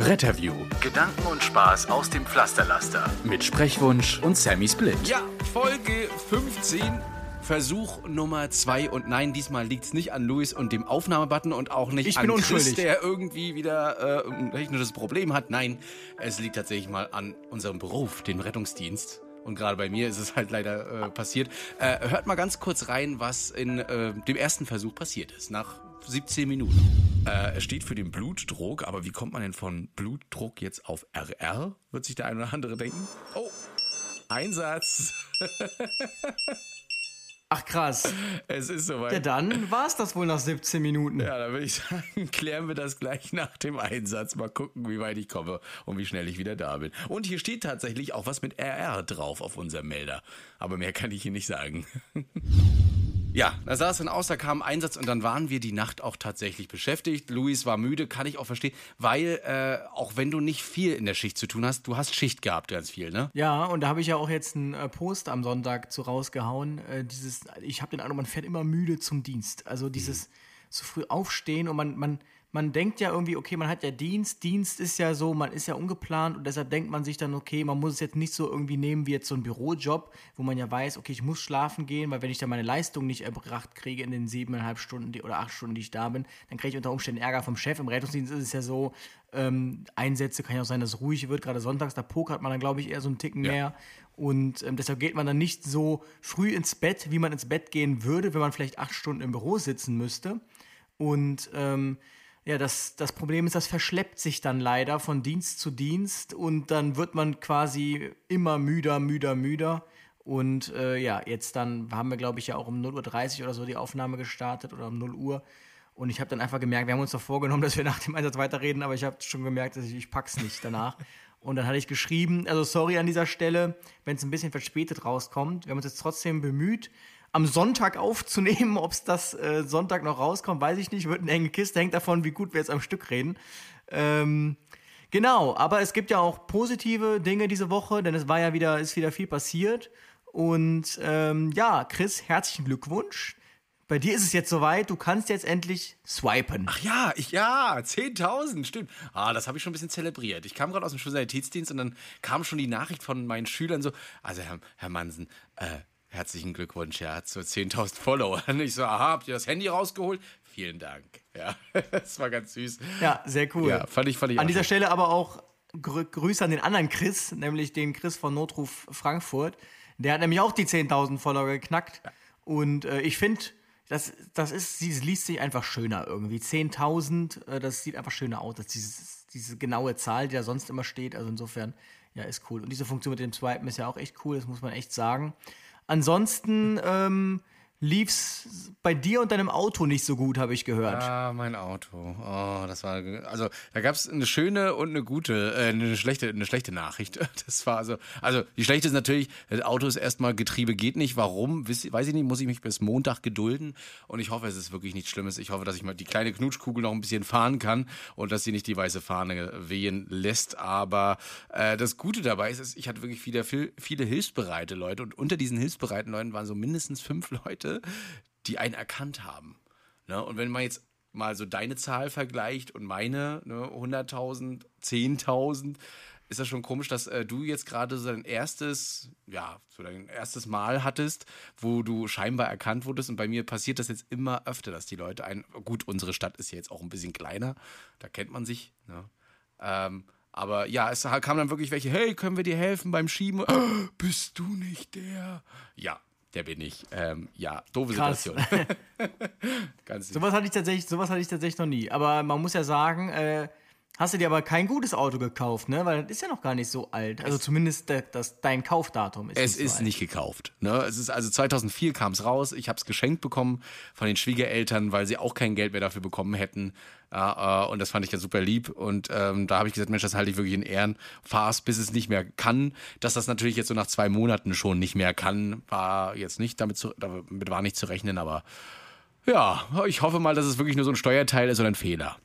Retterview. Gedanken und Spaß aus dem Pflasterlaster. Mit Sprechwunsch und Sammy Split. Ja, Folge 15. Versuch Nummer 2 und nein, diesmal liegt es nicht an Luis und dem Aufnahmebutton und auch nicht Ich an bin Chris, unschuldig. der irgendwie wieder äh, ein technisches Problem hat. Nein, es liegt tatsächlich mal an unserem Beruf, dem Rettungsdienst. Und gerade bei mir ist es halt leider äh, passiert. Äh, hört mal ganz kurz rein, was in äh, dem ersten Versuch passiert ist, nach 17 Minuten. Äh, es steht für den Blutdruck, aber wie kommt man denn von Blutdruck jetzt auf RR? Wird sich der eine oder andere denken. Oh, Einsatz. Ach krass. Es ist soweit. Ja, dann war es das wohl nach 17 Minuten. Ja, dann würde ich sagen, klären wir das gleich nach dem Einsatz. Mal gucken, wie weit ich komme und wie schnell ich wieder da bin. Und hier steht tatsächlich auch was mit RR drauf auf unserem Melder. Aber mehr kann ich hier nicht sagen. Ja, da sah es dann aus, da kam ein Einsatz und dann waren wir die Nacht auch tatsächlich beschäftigt. Luis war müde, kann ich auch verstehen, weil äh, auch wenn du nicht viel in der Schicht zu tun hast, du hast Schicht gehabt, ganz viel, ne? Ja, und da habe ich ja auch jetzt einen äh, Post am Sonntag zu rausgehauen. Äh, dieses, ich habe den Eindruck, man fährt immer müde zum Dienst. Also dieses zu früh aufstehen und man, man, man denkt ja irgendwie, okay, man hat ja Dienst. Dienst ist ja so, man ist ja ungeplant und deshalb denkt man sich dann, okay, man muss es jetzt nicht so irgendwie nehmen wie jetzt so ein Bürojob, wo man ja weiß, okay, ich muss schlafen gehen, weil wenn ich dann meine Leistung nicht erbracht kriege in den siebeneinhalb Stunden die, oder acht Stunden, die ich da bin, dann kriege ich unter Umständen Ärger vom Chef. Im Rettungsdienst ist es ja so, ähm, Einsätze kann ja auch sein, dass es ruhig wird. Gerade sonntags, da pokert man dann, glaube ich, eher so einen Ticken Ja. mehr. Und ähm, deshalb geht man dann nicht so früh ins Bett, wie man ins Bett gehen würde, wenn man vielleicht acht Stunden im Büro sitzen müsste. Und ähm, ja, das, das Problem ist, das verschleppt sich dann leider von Dienst zu Dienst und dann wird man quasi immer müder, müder, müder. Und äh, ja, jetzt dann haben wir, glaube ich, ja auch um 0.30 Uhr oder so die Aufnahme gestartet oder um 0 Uhr. Und ich habe dann einfach gemerkt, wir haben uns doch vorgenommen, dass wir nach dem Einsatz weiterreden, aber ich habe schon gemerkt, dass ich, ich pack's nicht danach. Und dann hatte ich geschrieben, also sorry an dieser Stelle, wenn es ein bisschen verspätet rauskommt. Wir haben uns jetzt trotzdem bemüht, am Sonntag aufzunehmen. Ob es das äh, Sonntag noch rauskommt, weiß ich nicht. Wird eine enge Kiste, hängt davon, wie gut wir jetzt am Stück reden. Ähm, genau, aber es gibt ja auch positive Dinge diese Woche, denn es war ja wieder, ist wieder viel passiert. Und ähm, ja, Chris, herzlichen Glückwunsch. Bei dir ist es jetzt soweit, du kannst jetzt endlich swipen. Ach ja, ich, ja, 10.000, stimmt. Ah, das habe ich schon ein bisschen zelebriert. Ich kam gerade aus dem Schulsanitätsdienst und dann kam schon die Nachricht von meinen Schülern so, also Herr, Herr Mansen, äh, herzlichen Glückwunsch, er hat so 10.000 Follower. Und ich so, aha, habt ihr das Handy rausgeholt? Vielen Dank. Ja, das war ganz süß. Ja, sehr cool. Ja, fand ich, fand ich An dieser schön. Stelle aber auch Grü Grüße an den anderen Chris, nämlich den Chris von Notruf Frankfurt. Der hat nämlich auch die 10.000 Follower geknackt. Und äh, ich finde, das, das ist, sie liest sich einfach schöner irgendwie. 10.000, äh, das sieht einfach schöner aus, als dieses, diese genaue Zahl, die da sonst immer steht. Also insofern, ja, ist cool. Und diese Funktion mit dem Swipen ist ja auch echt cool, das muss man echt sagen. Ansonsten ähm, lief's bei dir und deinem Auto nicht so gut, habe ich gehört. Ah, mein Auto. Oh, das war. Also, da gab es eine schöne und eine gute, äh, eine schlechte, eine schlechte Nachricht. Das war also. Also, die schlechte ist natürlich, das Auto ist erstmal Getriebe geht nicht. Warum? Weiß ich nicht, muss ich mich bis Montag gedulden. Und ich hoffe, es ist wirklich nichts Schlimmes. Ich hoffe, dass ich mal die kleine Knutschkugel noch ein bisschen fahren kann und dass sie nicht die weiße Fahne wehen lässt. Aber äh, das Gute dabei ist, ist, ich hatte wirklich wieder viel, viele hilfsbereite Leute. Und unter diesen hilfsbereiten Leuten waren so mindestens fünf Leute, die einen erkannt haben. Ne? Und wenn man jetzt mal so deine Zahl vergleicht und meine, ne, 100.000, 10.000, ist das schon komisch, dass äh, du jetzt gerade so dein erstes, ja, so dein erstes Mal hattest, wo du scheinbar erkannt wurdest. Und bei mir passiert das jetzt immer öfter, dass die Leute ein, gut, unsere Stadt ist ja jetzt auch ein bisschen kleiner, da kennt man sich. Ne? Ähm, aber ja, es kam dann wirklich welche, hey, können wir dir helfen beim Schieben? Bist du nicht der? Ja, der bin ich. Ähm, ja, doofe Krass. Situation. Ganz Sowas hatte ich tatsächlich, sowas hatte ich tatsächlich noch nie. Aber man muss ja sagen, äh, Hast du dir aber kein gutes Auto gekauft, ne? Weil das ist ja noch gar nicht so alt. Also zumindest de, das, dein Kaufdatum ist Es nicht ist so alt. nicht gekauft. Ne? Es ist also 2004 kam es raus. Ich habe es geschenkt bekommen von den Schwiegereltern, weil sie auch kein Geld mehr dafür bekommen hätten. Äh, und das fand ich ja super lieb. Und ähm, da habe ich gesagt, Mensch, das halte ich wirklich in Ehren. Fahr's, bis es nicht mehr kann. Dass das natürlich jetzt so nach zwei Monaten schon nicht mehr kann, war jetzt nicht damit zu, damit war nicht zu rechnen. Aber ja, ich hoffe mal, dass es wirklich nur so ein Steuerteil ist oder ein Fehler,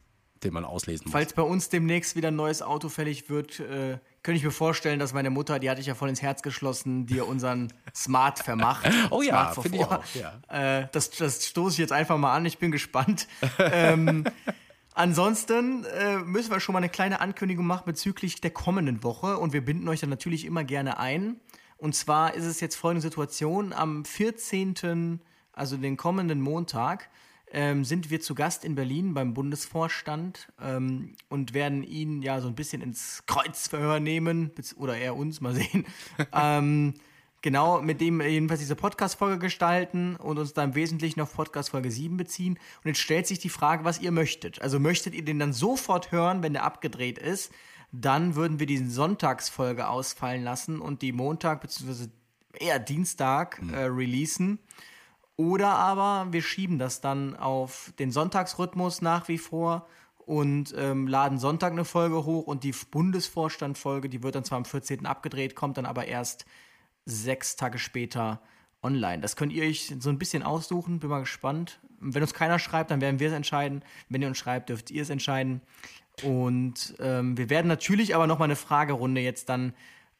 den man auslesen muss. Falls bei uns demnächst wieder ein neues Auto fällig wird, äh, könnte ich mir vorstellen, dass meine Mutter, die hatte ich ja voll ins Herz geschlossen, dir unseren Smart vermacht. Oh ja, Smart finde ich auch, ja. Äh, das, das stoße ich jetzt einfach mal an, ich bin gespannt. ähm, ansonsten äh, müssen wir schon mal eine kleine Ankündigung machen bezüglich der kommenden Woche und wir binden euch dann natürlich immer gerne ein. Und zwar ist es jetzt folgende Situation, am 14., also den kommenden Montag, ähm, sind wir zu Gast in Berlin beim Bundesvorstand ähm, und werden ihn ja so ein bisschen ins Kreuzverhör nehmen, oder er uns, mal sehen. ähm, genau, mit dem jedenfalls diese Podcast-Folge gestalten und uns da im Wesentlichen auf Podcast-Folge 7 beziehen. Und jetzt stellt sich die Frage, was ihr möchtet. Also möchtet ihr den dann sofort hören, wenn der abgedreht ist? Dann würden wir die Sonntagsfolge ausfallen lassen und die Montag bzw. eher Dienstag äh, releasen. Oder aber wir schieben das dann auf den Sonntagsrhythmus nach wie vor und ähm, laden Sonntag eine Folge hoch und die Bundesvorstand-Folge, die wird dann zwar am 14. abgedreht, kommt dann aber erst sechs Tage später online. Das könnt ihr euch so ein bisschen aussuchen, bin mal gespannt. Wenn uns keiner schreibt, dann werden wir es entscheiden. Wenn ihr uns schreibt, dürft ihr es entscheiden. Und ähm, wir werden natürlich aber nochmal eine Fragerunde jetzt dann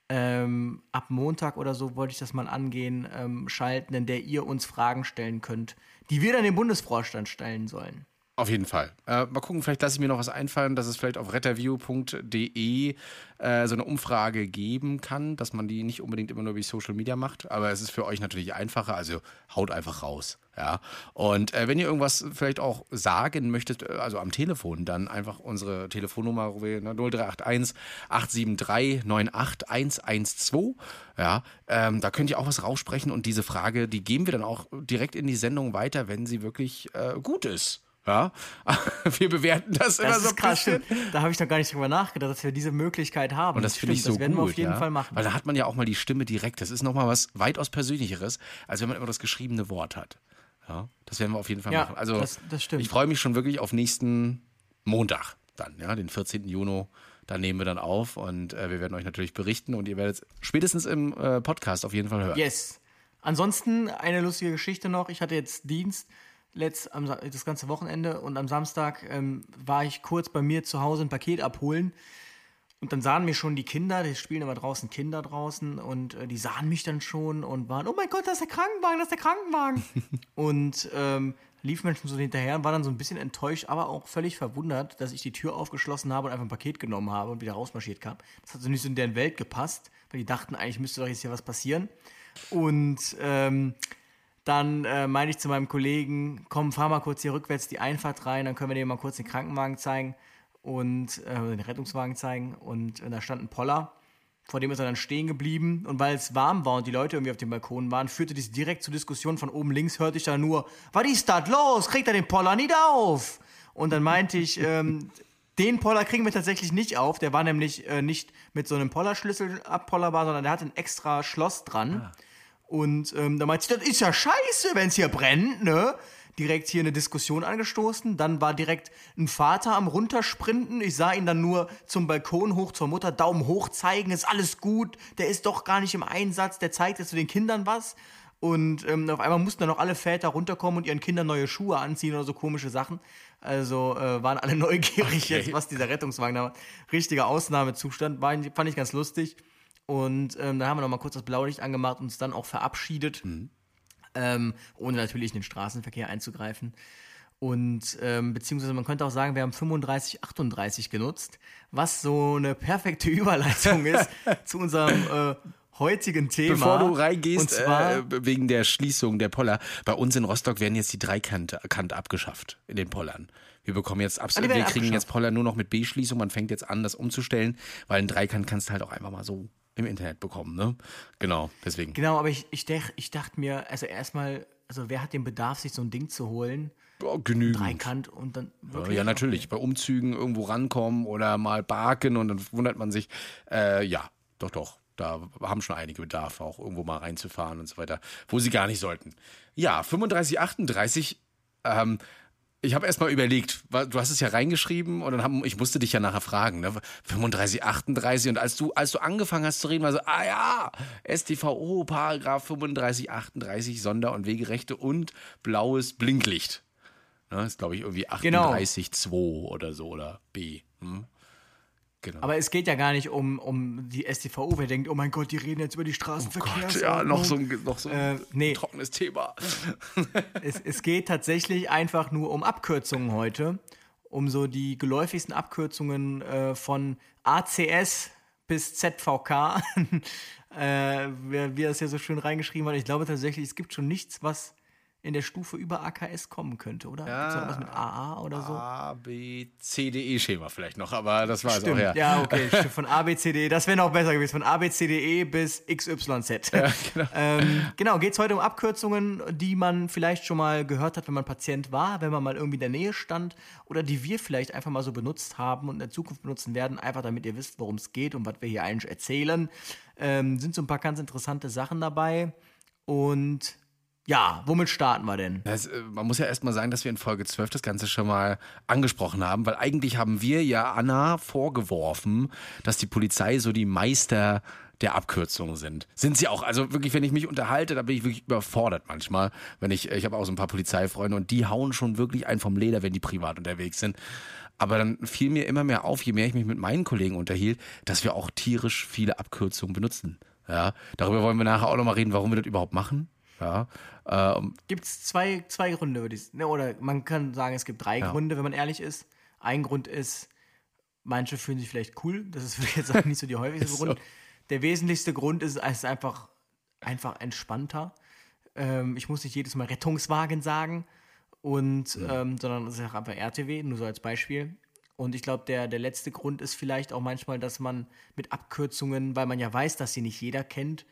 ähm, ab Montag oder so wollte ich das mal angehen, ähm, schalten, in der ihr uns Fragen stellen könnt, die wir dann dem Bundesvorstand stellen sollen. Auf jeden Fall. Äh, mal gucken, vielleicht lasse ich mir noch was einfallen, dass es vielleicht auf retterview.de äh, so eine Umfrage geben kann, dass man die nicht unbedingt immer nur über Social Media macht, aber es ist für euch natürlich einfacher, also haut einfach raus. Ja. Und äh, wenn ihr irgendwas vielleicht auch sagen möchtet, äh, also am Telefon, dann einfach unsere Telefonnummer wählen, ne, 0381 873 98 112. Ja, ähm, da könnt ihr auch was raussprechen und diese Frage, die geben wir dann auch direkt in die Sendung weiter, wenn sie wirklich äh, gut ist. Ja, wir bewerten das, immer Das so ist ein krass, bisschen. stimmt. Da habe ich noch gar nicht drüber nachgedacht, dass wir diese Möglichkeit haben. Und das finde ich so Das werden gut. wir auf jeden ja? Fall machen. Weil da hat man ja auch mal die Stimme direkt. Das ist nochmal was weitaus Persönlicheres, als wenn man immer das geschriebene Wort hat. Ja, das werden wir auf jeden Fall Ja, machen. Also das- das stimmt. ich freue mich schon wirklich auf nächsten Montag dann, ja, den 14. Juni. Da nehmen wir dann auf und äh, wir werden euch natürlich berichten und ihr werdet es spätestens im äh, Podcast auf jeden Fall hören. Yes. Ansonsten eine lustige Geschichte noch. Ich hatte jetzt Dienst letzt, am, das ganze Wochenende und am Samstag ähm, war ich kurz bei mir zu Hause ein Paket abholen. Und dann sahen mich schon die Kinder, die spielen immer draußen Kinder draußen und äh, die sahen mich dann schon und waren, oh mein Gott, das ist der Krankenwagen, das ist der Krankenwagen. und ähm, lief mir schon so hinterher und war dann so ein bisschen enttäuscht, aber auch völlig verwundert, dass ich die Tür aufgeschlossen habe und einfach ein Paket genommen habe und wieder rausmarschiert kam. Das hat so nicht so in deren Welt gepasst, weil die dachten, eigentlich müsste doch jetzt hier was passieren. Und ähm, dann äh, meinte ich zu meinem Kollegen, komm, fahr mal kurz hier rückwärts die Einfahrt rein, dann können wir dir mal kurz den Krankenwagen zeigen und äh, den Rettungswagen zeigen. Und äh, da stand ein Poller, vor dem ist er dann stehen geblieben. Und weil es warm war und die Leute irgendwie auf dem Balkon waren, führte dies direkt zur Diskussion. Von oben links hörte ich da nur, was ist das los? Kriegt er den Poller nicht auf? Und dann meinte ich, ähm, den Poller kriegen wir tatsächlich nicht auf. Der war nämlich äh, nicht mit so einem Pollerschlüssel abpollerbar, sondern der hatte ein extra Schloss dran. Und ähm, da meinte ich, das ist ja scheiße, wenn es hier brennt, ne? Direkt hier eine Diskussion angestoßen. Dann war direkt ein Vater am Runtersprinten. Ich sah ihn dann nur zum Balkon hoch zur Mutter, Daumen hoch zeigen, ist alles gut. Der ist doch gar nicht im Einsatz, der zeigt jetzt zu den Kindern was. Und ähm, auf einmal mussten dann noch alle Väter runterkommen und ihren Kindern neue Schuhe anziehen oder so komische Sachen. Also äh, waren alle neugierig jetzt, was dieser Rettungswagen da war. Richtiger Ausnahmezustand, war, fand ich ganz lustig. Und ähm, dann haben wir noch mal kurz das Blaulicht angemacht und uns dann auch verabschiedet, ähm, ohne natürlich in den Straßenverkehr einzugreifen. Und ähm, beziehungsweise man könnte auch sagen, wir haben 35, 38 genutzt, was so eine perfekte Überleitung ist zu unserem äh, heutigen Thema. Bevor du reingehst, zwar, äh, wegen der Schließung der Poller, bei uns in Rostock werden jetzt die Dreikant Kant abgeschafft in den Pollern. Wir bekommen jetzt Ah, die wir kriegen jetzt. Poller nur noch mit B-Schließung. Man fängt jetzt an, das umzustellen, weil ein Dreikant kannst du halt auch einfach mal so im Internet bekommen, ne? Genau, deswegen. Genau, aber ich, ich, dach, ich dachte mir, also erstmal, also wer hat den Bedarf, sich so ein Ding zu holen? Ja, genügend. Dreikant und dann wirklich. Ja, natürlich. Bei Umzügen irgendwo rankommen oder mal parken und dann wundert man sich. Äh, ja, doch, doch. Da haben schon einige Bedarf, auch irgendwo mal reinzufahren und so weiter, wo sie gar nicht sollten. Ja, 35, 38. Ähm, ich habe erst mal überlegt, du hast es ja reingeschrieben und dann haben, ich musste dich ja nachher fragen, ne? 35, 38 und als du, als du angefangen hast zu reden, war so, ah ja, StVO, Paragraph 35, 38, Sonder- und Wegerechte und blaues Blinklicht. Ne? Ist, glaube ich, irgendwie Genau. 38,2 oder so oder B. Hm? Genau. Aber es geht ja gar nicht um, um die StVO, wer denkt, oh mein Gott, die reden jetzt über die Straßenverkehrsordnung. ja, noch so ein, noch so ein Äh, nee. trockenes Thema. Es, es geht tatsächlich einfach nur um Abkürzungen heute. Um so die geläufigsten Abkürzungen äh, von ACS bis ZVK. äh, wie, wie er es ja so schön reingeschrieben hat. Ich glaube tatsächlich, es gibt schon nichts, was in der Stufe über AKS kommen könnte, oder? Ja. Gibt's noch was mit AA oder so? A, B, C, D, E-Schema vielleicht noch, aber das war es auch, ja. ja, okay. Von A, B, C, D, E, das wäre noch besser gewesen. Von A, B, C, D, E bis XYZ. genau, ähm, genau geht es heute um Abkürzungen, die man vielleicht schon mal gehört hat, wenn man Patient war, wenn man mal irgendwie in der Nähe stand oder die wir vielleicht einfach mal so benutzt haben und in der Zukunft benutzen werden, einfach damit ihr wisst, worum es geht und was wir hier eigentlich erzählen. Ähm, sind so ein paar ganz interessante Sachen dabei. Und ja, womit starten wir denn? Das, äh, man muss ja erstmal sagen, dass wir in Folge 12 das Ganze schon mal angesprochen haben, weil eigentlich haben wir ja Anna vorgeworfen, dass die Polizei so die Meister der Abkürzungen sind. Sind sie auch. Also wirklich, wenn ich mich unterhalte, da bin ich wirklich überfordert manchmal. Wenn ich, ich habe auch so ein paar Polizeifreunde und die hauen schon wirklich einen vom Leder, wenn die privat unterwegs sind. Aber dann fiel mir immer mehr auf, je mehr ich mich mit meinen Kollegen unterhielt, dass wir auch tierisch viele Abkürzungen benutzen. Ja, darüber wollen wir nachher auch nochmal reden, warum wir das überhaupt machen. Ja, ähm, Gibt es zwei, zwei Gründe, würde ich ne, Oder man kann sagen, es gibt drei Gründe, wenn man ehrlich ist. Ein Grund ist, manche fühlen sich vielleicht cool. Das ist würde ich jetzt sagen, nicht so die häufigste so. Grund. Der wesentlichste Grund ist, es ist einfach, einfach entspannter. Ähm, ich muss nicht jedes Mal Rettungswagen sagen. Und, ähm, sondern es ist auch einfach RTW, nur so als Beispiel. Und ich glaube, der, der letzte Grund ist vielleicht auch manchmal, dass man mit Abkürzungen, weil man ja weiß, dass sie nicht jeder kennt,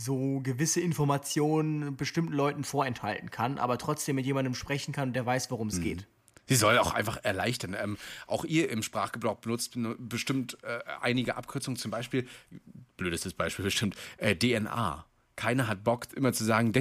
so gewisse Informationen bestimmten Leuten vorenthalten kann, aber trotzdem mit jemandem sprechen kann, der weiß, worum es geht. Sie soll auch einfach erleichtern. Ähm, auch ihr im Sprachgebrauch benutzt bestimmt äh, einige Abkürzungen, zum Beispiel, blödestes Beispiel bestimmt, äh, DNA. Keiner hat Bock, immer zu sagen,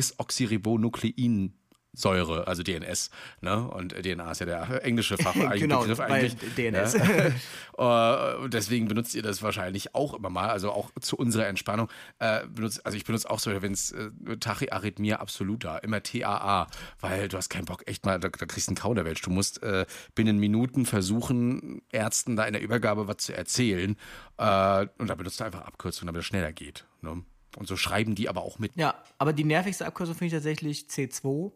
Desoxyribonukleinsäure, also DNS. Ne? Und DNA ist ja der englische Fachbegriff Genau, eigentlich. DNS. Ja. Äh, und deswegen benutzt ihr das wahrscheinlich auch immer mal, also auch zu unserer Entspannung. Äh, benutzt, also ich benutze auch so, wenn es äh, Tachyarrhythmia absoluta, immer TAA, weil du hast keinen Bock, echt mal, da, da kriegst du einen Kauderwelsch. Du musst äh, binnen Minuten versuchen, Ärzten da in der Übergabe was zu erzählen. Äh, und da benutzt du einfach Abkürzungen, damit es schneller geht. Ne? Und so schreiben die aber auch mit. Ja, aber die nervigste Abkürzung finde ich tatsächlich C2, Ja.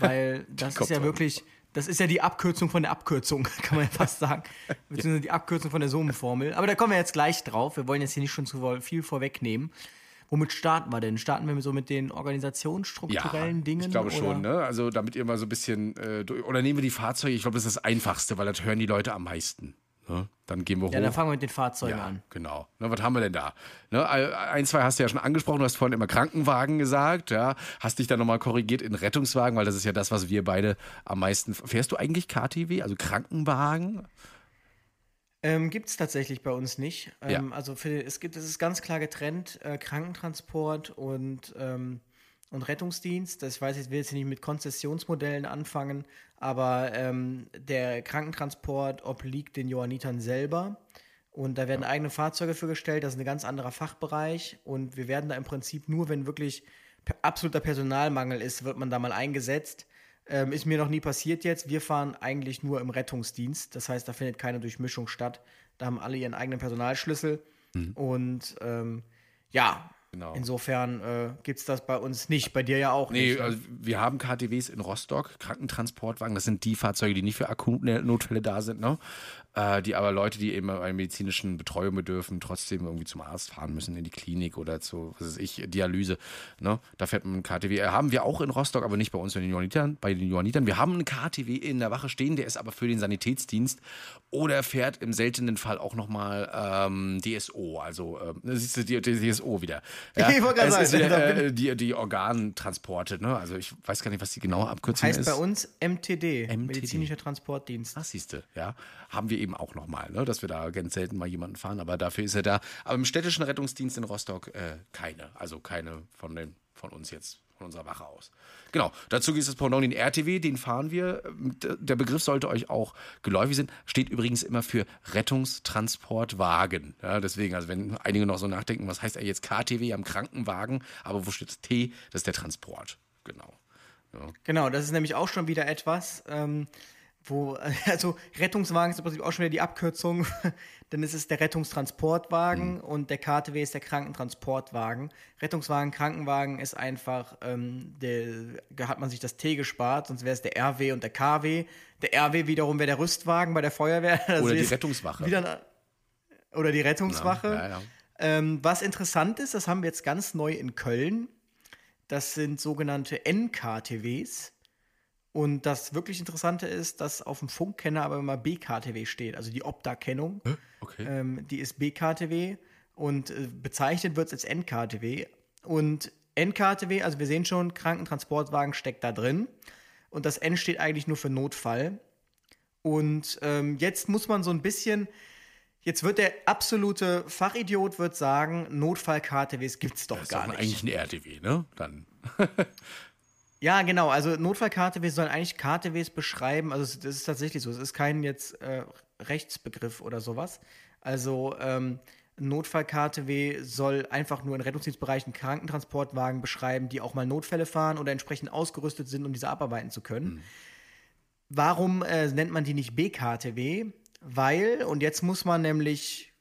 Weil das ist ja wirklich, das ist ja die Abkürzung von der Abkürzung, kann man ja fast sagen. Beziehungsweise die Abkürzung von der Summenformel. Aber da kommen wir jetzt gleich drauf. Wir wollen jetzt hier nicht schon zu viel vorwegnehmen. Womit starten wir denn? Starten wir so mit den organisationsstrukturellen Dingen? Ich glaube oder? schon, ne? Also damit ihr mal so ein bisschen, äh, oder nehmen wir die Fahrzeuge, ich glaube, das ist das Einfachste, weil das hören die Leute am meisten. Ne? Dann gehen wir Ja, hoch. dann fangen wir mit den Fahrzeugen ja, an. genau. Na, was haben wir denn da? Ne, ein, zwei hast du ja schon angesprochen. Du hast vorhin immer Krankenwagen gesagt. Ja, hast dich dann nochmal korrigiert in Rettungswagen, weil das ist ja das, was wir beide am meisten. Fährst du eigentlich KTW, also Krankenwagen? Ähm, gibt es tatsächlich bei uns nicht. Ähm, Ja. Also für, es gibt, es ist ganz klar getrennt, äh, Krankentransport und, ähm, und Rettungsdienst. Das ich weiß ich will jetzt hier nicht mit Konzessionsmodellen anfangen, aber ähm, der Krankentransport obliegt den Johannitern selber. Und da werden eigene Fahrzeuge für gestellt, das ist ein ganz anderer Fachbereich. Und wir werden da im Prinzip nur, wenn wirklich absoluter Personalmangel ist, wird man da mal eingesetzt. Ähm, ist mir noch nie passiert jetzt. Wir fahren eigentlich nur im Rettungsdienst. Das heißt, da findet keine Durchmischung statt. Da haben alle ihren eigenen Personalschlüssel. Und ähm, ja, Genau. insofern äh, gibt es das bei uns nicht. Bei dir ja auch Nee, nicht. ne? also wir haben KTWs in Rostock, Krankentransportwagen. Das sind die Fahrzeuge, die nicht für Akutnotfälle da sind. Ne? Äh, die aber Leute, die eben einer medizinischen Betreuung bedürfen, trotzdem irgendwie zum Arzt fahren müssen, in die Klinik oder zu, was weiß ich, Dialyse. Ne? Da fährt man ein KTW. Äh, haben wir auch in Rostock, aber nicht bei uns bei den Johannitern. Bei den Johannitern. Wir haben einen KTW in der Wache stehen, der ist aber für den Sanitätsdienst oder fährt im seltenen Fall auch nochmal ähm, DSO, also ähm, siehst du die, die DSO wieder. Ja, Ich wollte gerade sagen, wieder, da bin äh, die, die Organtransporte, ne? Also ich weiß gar nicht, was die genaue Abkürzung Heißt ist. bei uns MTD, MTD. medizinischer Transportdienst. Ach, siehste, ja. Haben wir eben auch nochmal, ne? dass wir da ganz selten mal jemanden fahren, aber dafür ist er da. Aber im städtischen Rettungsdienst in Rostock äh, keine. Also keine von, den, von uns jetzt, von unserer Wache aus. Genau, dazu gibt es das Pendant, den RTW, den fahren wir. Der Begriff sollte euch auch geläufig sein. Steht übrigens immer für Rettungstransportwagen. Ja, deswegen, also wenn einige noch so nachdenken, was heißt eigentlich jetzt KTW am Krankenwagen, aber wo steht das T? Das ist der Transport. Genau. Genau, das ist nämlich auch schon wieder etwas, ähm, wo, also Rettungswagen ist im Prinzip auch schon wieder die Abkürzung, denn es ist der Rettungstransportwagen und der KTW ist der Krankentransportwagen. Rettungswagen, Krankenwagen ist einfach, ähm, der, da hat man sich das T gespart, sonst wäre es der RW und der KW. Der RW wiederum wäre der Rüstwagen bei der Feuerwehr. Das Oder die Rettungswache. Wieder oder die Rettungswache. Ja, ja. Ähm, was interessant ist, das haben wir jetzt ganz neu in Köln. Das sind sogenannte NKTWs. Und das wirklich Interessante ist, dass auf dem Funkkenner aber immer BKTW steht, also die Opta-Kennung. Okay. Ähm, die ist BKTW und äh, bezeichnet wird es als NKTW. Und NKTW, also wir sehen schon, Krankentransportwagen steckt da drin. Und das N steht eigentlich nur für Notfall. Und ähm, jetzt muss man so ein bisschen, jetzt wird der absolute Fachidiot wird sagen, Notfall-KTWs gibt es doch Das ist gar doch nicht. eigentlich ein RTW, ne? Dann. Ja, genau. Also Notfall-KTWs sollen eigentlich KTWs beschreiben. Also es- das ist tatsächlich so. Es ist kein jetzt äh, Rechtsbegriff oder sowas. Also ähm, Notfall-KTW soll einfach nur in Rettungsdienstbereichen Krankentransportwagen beschreiben, die auch mal Notfälle fahren oder entsprechend ausgerüstet sind, um diese abarbeiten zu können. Warum äh, nennt man die nicht BKTW? Weil, und jetzt muss man nämlich,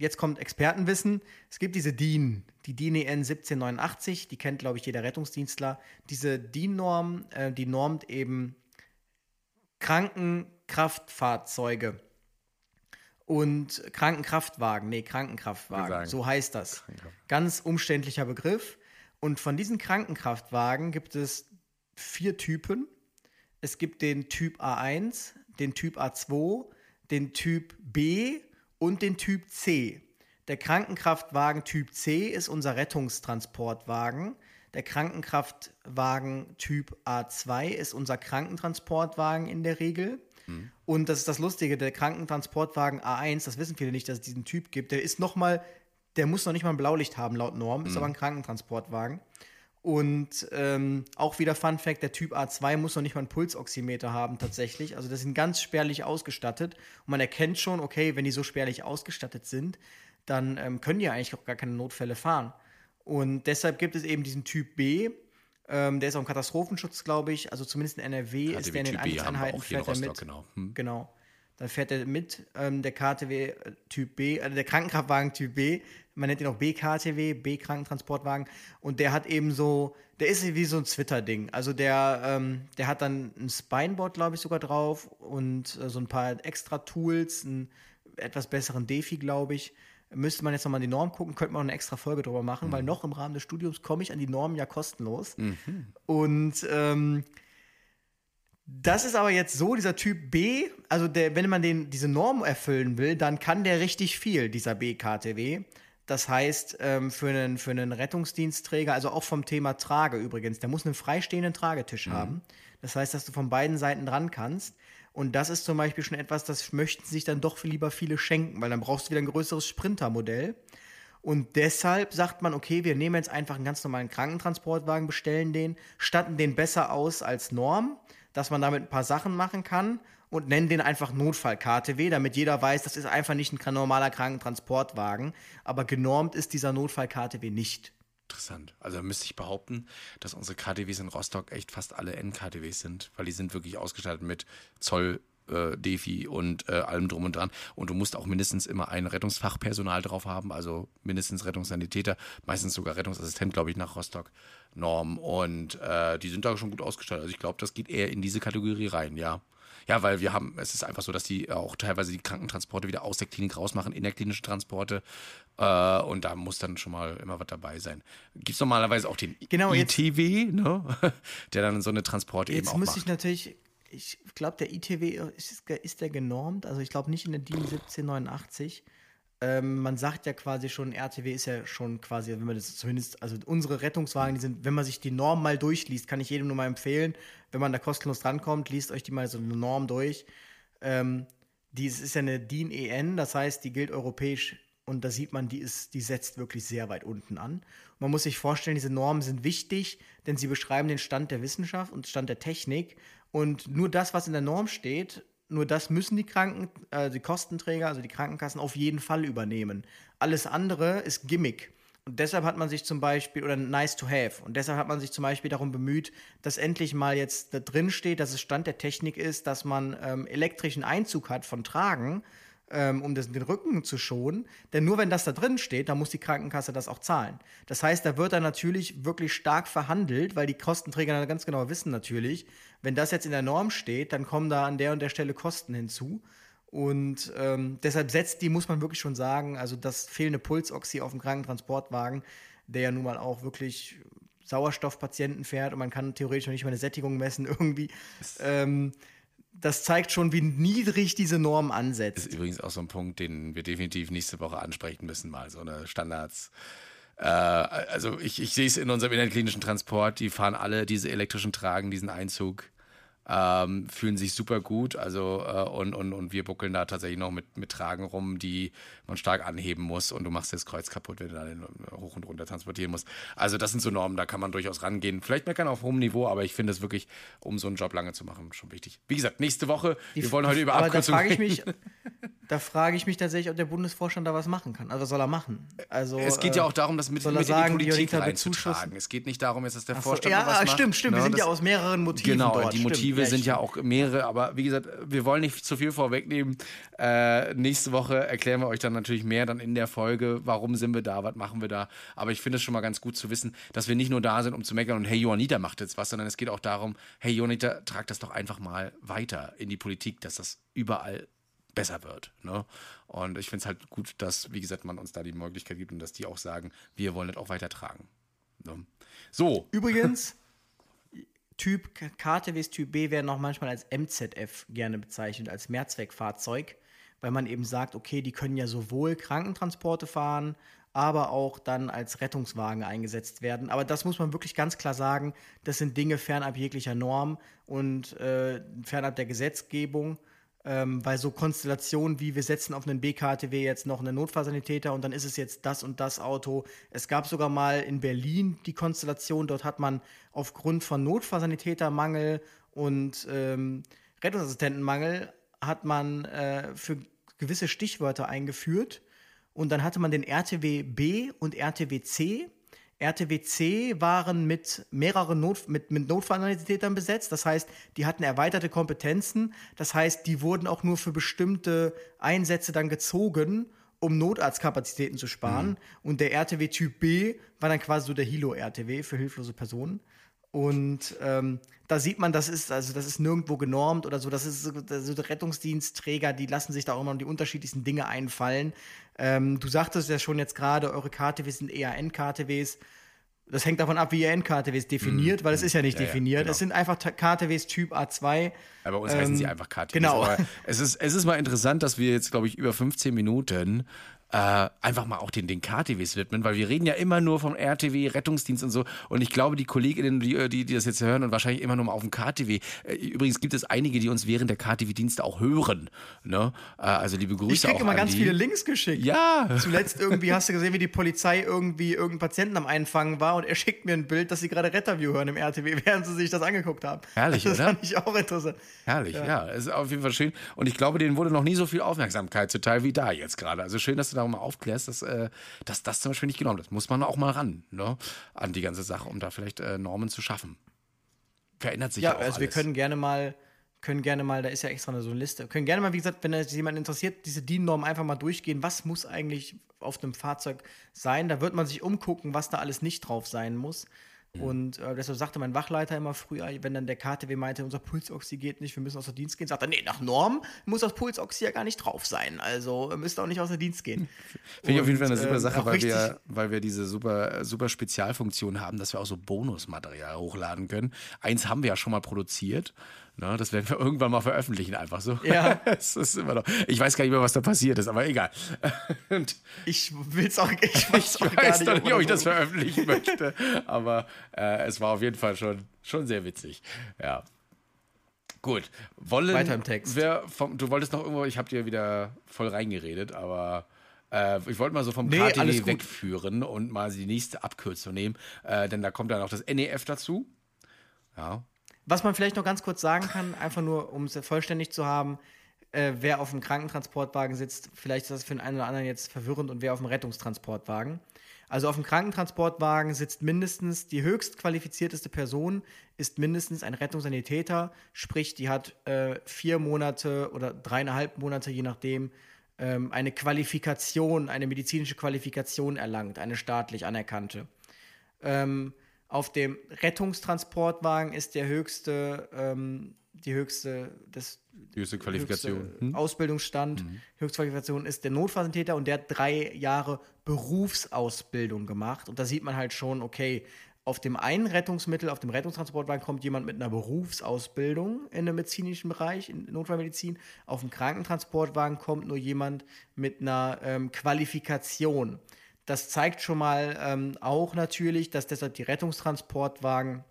jetzt kommt Expertenwissen, es gibt diese DIN, die DIN EN 1789, die kennt, glaube ich, jeder Rettungsdienstler. Diese DIN-Norm, äh, die normt eben Krankenkraftfahrzeuge und Krankenkraftwagen, nee, Krankenkraftwagen, so heißt das. Ganz umständlicher Begriff. Und von diesen Krankenkraftwagen gibt es vier Typen. Es gibt den Typ A1, den Typ A2, den Typ B und den Typ C. Der Krankenkraftwagen Typ C ist unser Rettungstransportwagen. Der Krankenkraftwagen Typ A2 ist unser Krankentransportwagen in der Regel. Und das ist das Lustige, der Krankentransportwagen A1, das wissen viele nicht, dass es diesen Typ gibt, der ist noch mal, der muss noch nicht mal ein Blaulicht haben laut Norm, ist aber ein Krankentransportwagen. Und ähm, auch wieder Fun Fact: Der Typ A2 muss noch nicht mal einen Pulsoximeter haben, tatsächlich. Also, das sind ganz spärlich ausgestattet. Und man erkennt schon, okay, wenn die so spärlich ausgestattet sind, dann ähm, können die ja eigentlich auch gar keine Notfälle fahren. Und deshalb gibt es eben diesen Typ B. Ähm, der ist auch im Katastrophenschutz, glaube ich. Also, zumindest in NRW ist der in den KTW Typ B haben wir Einsatzeinheiten auch hier in fährt er Rostock, mit. genau. Hm. Genau. Da fährt er mit, ähm, der KTW äh, Typ B, also der Krankenkraftwagen Typ B, man nennt ihn auch BKTW, B-Krankentransportwagen. Und der hat eben so, der ist wie so ein Twitter-Ding. Also der, ähm, der hat dann ein Spineboard, glaube ich, sogar drauf und äh, so ein paar extra Tools, einen etwas besseren Defi, glaube ich. Müsste man jetzt nochmal die Norm gucken, könnte man auch eine extra Folge drüber machen, weil noch im Rahmen des Studiums komme ich an die Norm ja kostenlos. Und ähm, das ist aber jetzt so, dieser Typ B, also der, wenn man den, diese Norm erfüllen will, dann kann der richtig viel, dieser B-KTW. Das heißt, ähm, für, einen, für einen Rettungsdienstträger, also auch vom Thema Trage übrigens, der muss einen freistehenden Tragetisch haben. Das heißt, dass du von beiden Seiten dran kannst. Und das ist zum Beispiel schon etwas, das möchten sich dann doch lieber viele schenken, weil dann brauchst du wieder ein größeres Sprintermodell. Und deshalb sagt man, okay, wir nehmen jetzt einfach einen ganz normalen Krankentransportwagen, bestellen den, statten den besser aus als Norm, dass man damit ein paar Sachen machen kann und nennen den einfach Notfall-KTW, damit jeder weiß, das ist einfach nicht ein normaler Krankentransportwagen, aber genormt ist dieser Notfall-KTW nicht. Interessant. Also müsste ich behaupten, dass unsere KTWs in Rostock echt fast alle NKTWs sind, weil die sind wirklich ausgestattet mit Zoll, äh, Defi und äh, allem drum und dran. Und du musst auch mindestens immer ein Rettungsfachpersonal drauf haben, also mindestens Rettungssanitäter, meistens sogar Rettungsassistent, glaube ich, nach Rostock Norm. Und äh, die sind da schon gut ausgestattet. Also ich glaube, das geht eher in diese Kategorie rein, ja. Ja, weil wir haben, es ist einfach so, dass die auch teilweise die Krankentransporte wieder aus der Klinik rausmachen, in der klinischen Transporte. Äh, und da muss dann schon mal immer was dabei sein. Gibt es normalerweise auch den Genau, ITW, ne? der dann so eine Transporte eben Jetzt muss ich natürlich, ich glaube, der ITW ist, ist der genormt, also ich glaube nicht in der DIN 1789. Ähm, man sagt ja quasi schon, RTW ist ja schon quasi, wenn man das zumindest, also unsere Rettungswagen, die sind, wenn man sich die Norm mal durchliest, kann ich jedem nur mal empfehlen, wenn man da kostenlos drankommt, liest euch die mal so eine Norm durch. Ähm, die ist ja eine DIN EN, das heißt, die gilt europäisch und da sieht man, die, ist, die setzt wirklich sehr weit unten an. Man muss sich vorstellen, diese Normen sind wichtig, denn sie beschreiben den Stand der Wissenschaft und Stand der Technik. Und nur das, was in der Norm steht, nur das müssen die Kranken, äh, die Kostenträger, also die Krankenkassen, auf jeden Fall übernehmen. Alles andere ist Gimmick. Und deshalb hat man sich zum Beispiel, oder nice to have, und deshalb hat man sich zum Beispiel darum bemüht, dass endlich mal jetzt da drin steht, dass es Stand der Technik ist, dass man ähm, elektrischen Einzug hat von Tragen, ähm, um das, den Rücken zu schonen. Denn nur wenn das da drin steht, dann muss die Krankenkasse das auch zahlen. Das heißt, da wird dann natürlich wirklich stark verhandelt, weil die Kostenträger dann ganz genau wissen natürlich, wenn das jetzt in der Norm steht, dann kommen da an der und der Stelle Kosten hinzu. Und ähm, deshalb setzt die, muss man wirklich schon sagen, also das fehlende Pulsoxy auf dem Krankentransportwagen, der ja nun mal auch wirklich Sauerstoffpatienten fährt und man kann theoretisch noch nicht mal eine Sättigung messen irgendwie. Ähm, das zeigt schon, wie niedrig diese Norm ansetzt. ist übrigens auch so ein Punkt, den wir definitiv nächste Woche ansprechen müssen, mal so eine Standards. Äh, also ich, ich sehe es in unserem innerklinischen Transport, die fahren alle diese elektrischen Tragen, diesen Einzug, ähm, fühlen sich super gut. Also äh, und, und, und wir buckeln da tatsächlich noch mit, mit Tragen rum, die man stark anheben muss und du machst das Kreuz kaputt, wenn du da hoch und runter transportieren musst. Also das sind so Normen, da kann man durchaus rangehen. Vielleicht meckern auf hohem Niveau, aber ich finde es wirklich, um so einen Job lange zu machen, schon wichtig. Wie gesagt, nächste Woche, wir wollen heute über Abkürzungen reden. mich, da frage ich mich tatsächlich, ob der Bundesvorstand da was machen kann. Also was soll er machen? Also Es geht ja auch darum, das mit, mit sagen, in die die Politik reinzutragen. Es geht nicht darum, jetzt, dass der Ach so, Vorstand ja, was macht. stimmt, stimmt. Wir ne? sind ja aus mehreren Motiven Genau, dort. die stimmt. Motive Ja, sind ja auch mehrere, aber wie gesagt, wir wollen nicht zu viel vorwegnehmen. Äh, nächste Woche erklären wir euch dann natürlich mehr dann in der Folge, warum sind wir da, was machen wir da. Aber ich finde es schon mal ganz gut zu wissen, dass wir nicht nur da sind, um zu meckern und hey, Johannita macht jetzt was, sondern es geht auch darum, hey, Johannita, trag das doch einfach mal weiter in die Politik, dass das überall besser wird. Ne? Und ich finde es halt gut, dass, wie gesagt, man uns da die Möglichkeit gibt und dass die auch sagen, wir wollen das auch weitertragen. Ne? So, Übrigens, Typ KTWs Typ B werden auch manchmal als MZF gerne bezeichnet, als Mehrzweckfahrzeug, weil man eben sagt, okay, die können ja sowohl Krankentransporte fahren, aber auch dann als Rettungswagen eingesetzt werden. Aber das muss man wirklich ganz klar sagen, das sind Dinge fernab jeglicher Norm und äh, fernab der Gesetzgebung. Ähm, weil so Konstellationen wie wir setzen auf einen BKTW jetzt noch einen Notfallsanitäter und dann ist es jetzt das und das Auto. Es gab sogar mal in Berlin die Konstellation, dort hat man aufgrund von Notfallsanitätermangel und ähm, Rettungsassistentenmangel hat man äh, für gewisse Stichwörter eingeführt und dann hatte man den RTW B und RTW C. RTW C waren mit mehreren Not mit, mit Notfallsanitätern besetzt. Das heißt, die hatten erweiterte Kompetenzen. Das heißt, die wurden auch nur für bestimmte Einsätze dann gezogen, um Notarztkapazitäten zu sparen. Und der RTW Typ B war dann quasi so der Hilo-RTW für hilflose Personen. Und ähm, da sieht man, das ist, also das ist nirgendwo genormt oder so. Das ist so, das so Rettungsdienstträger, die lassen sich da auch immer die unterschiedlichsten Dinge einfallen. Ähm, du sagtest ja schon jetzt gerade, eure KTWs sind eher N-KTWs. Das hängt davon ab, wie ihr N-KTWs definiert, weil es ist ja nicht Ja, ja, definiert. genau. Es sind einfach KTWs Typ A2. Aber bei uns heißen sie Ähm, einfach KTWs. genau. Aber es ist, es ist mal interessant, dass wir jetzt, glaube ich, über 15 Minuten äh, einfach mal auch den, den KTWs widmen, weil wir reden ja immer nur vom RTW, Rettungsdienst und so. Und ich glaube, die Kolleginnen, die, die, die das jetzt hören und wahrscheinlich immer nur mal auf dem KTW. Äh, übrigens gibt es einige, die uns während der KTW-Dienste auch hören. Ne? Äh, also liebe Grüße Ich krieg immer an ganz die. viele Links geschickt. Ja. Zuletzt irgendwie hast du gesehen, wie die Polizei irgendwie irgendeinen Patienten am Einfangen war und er schickt mir ein Bild, dass sie gerade Retterview hören im RTW, während sie sich das angeguckt haben. Herrlich, das oder? fand ich auch interessant. Herrlich, ja. Es ist auf jeden Fall schön. Und ich glaube, denen wurde noch nie so viel Aufmerksamkeit zuteil wie da jetzt gerade. Also schön, dass du darum aufklärst, dass, äh, dass das zum Beispiel nicht genommen wird. Muss man auch mal ran, ne? An die ganze Sache, um da vielleicht äh, Normen zu schaffen. Verändert sich ja, Ja, auch also wir alles. können gerne mal, können gerne mal, da ist ja extra eine, so eine Liste, können gerne mal, wie gesagt, wenn es jemand interessiert, diese DIN-Norm einfach mal durchgehen. Was muss eigentlich auf einem Fahrzeug sein? Da wird man sich umgucken, was da alles nicht drauf sein muss. Und äh, deshalb sagte mein Wachleiter immer früher, wenn dann der KTW meinte, unser Pulsoxy geht nicht, wir müssen außer Dienst gehen, sagt er, nee, nach Norm muss das Pulsoxy ja gar nicht drauf sein. Also müsst ihr auch nicht außer Dienst gehen. Finde ich auf jeden Fall eine super ähm, Sache, weil wir, weil wir diese super, super Spezialfunktion haben, dass wir auch so Bonusmaterial hochladen können. Eins haben wir ja schon mal produziert. Ne, das werden wir irgendwann mal veröffentlichen, einfach so. Ja. Es ist immer noch, ich weiß gar nicht mehr, was da passiert ist, aber egal. Und Ich will's auch, ich ich weiß, auch weiß noch ob nicht, ob ich das veröffentlichen möchte, aber äh, es war auf jeden Fall schon, schon sehr witzig. Ja. Gut. Wollen Weiter im Text. Wir vom, du wolltest noch irgendwo, ich habe dir wieder voll reingeredet, aber äh, ich wollte mal so vom Nee, KTW wegführen und mal die nächste Abkürzung nehmen, äh, denn da kommt dann auch das NEF dazu. Ja. Was man vielleicht noch ganz kurz sagen kann, einfach nur, um es vollständig zu haben, äh, wer auf dem Krankentransportwagen sitzt, vielleicht ist das für den einen oder anderen jetzt verwirrend und wer auf dem Rettungstransportwagen. Also auf dem Krankentransportwagen sitzt mindestens die höchst qualifizierteste Person, ist mindestens ein Rettungssanitäter, sprich, die hat äh, vier Monate oder dreieinhalb Monate, je nachdem, ähm, eine Qualifikation, eine medizinische Qualifikation erlangt, eine staatlich anerkannte. Ähm, auf dem Rettungstransportwagen ist der höchste, ähm, die höchste, das Die höchste Qualifikation. höchste Hm? Ausbildungsstand, höchste Qualifikation ist der Notfallsanitäter und der hat drei Jahre Berufsausbildung gemacht. Und da sieht man halt schon, okay, auf dem einen Rettungsmittel, auf dem Rettungstransportwagen kommt jemand mit einer Berufsausbildung in einem medizinischen Bereich, in Notfallmedizin. Auf dem Krankentransportwagen kommt nur jemand mit einer ähm, Qualifikation. Das zeigt schon mal ähm, auch natürlich, dass deshalb die Rettungstransportwagen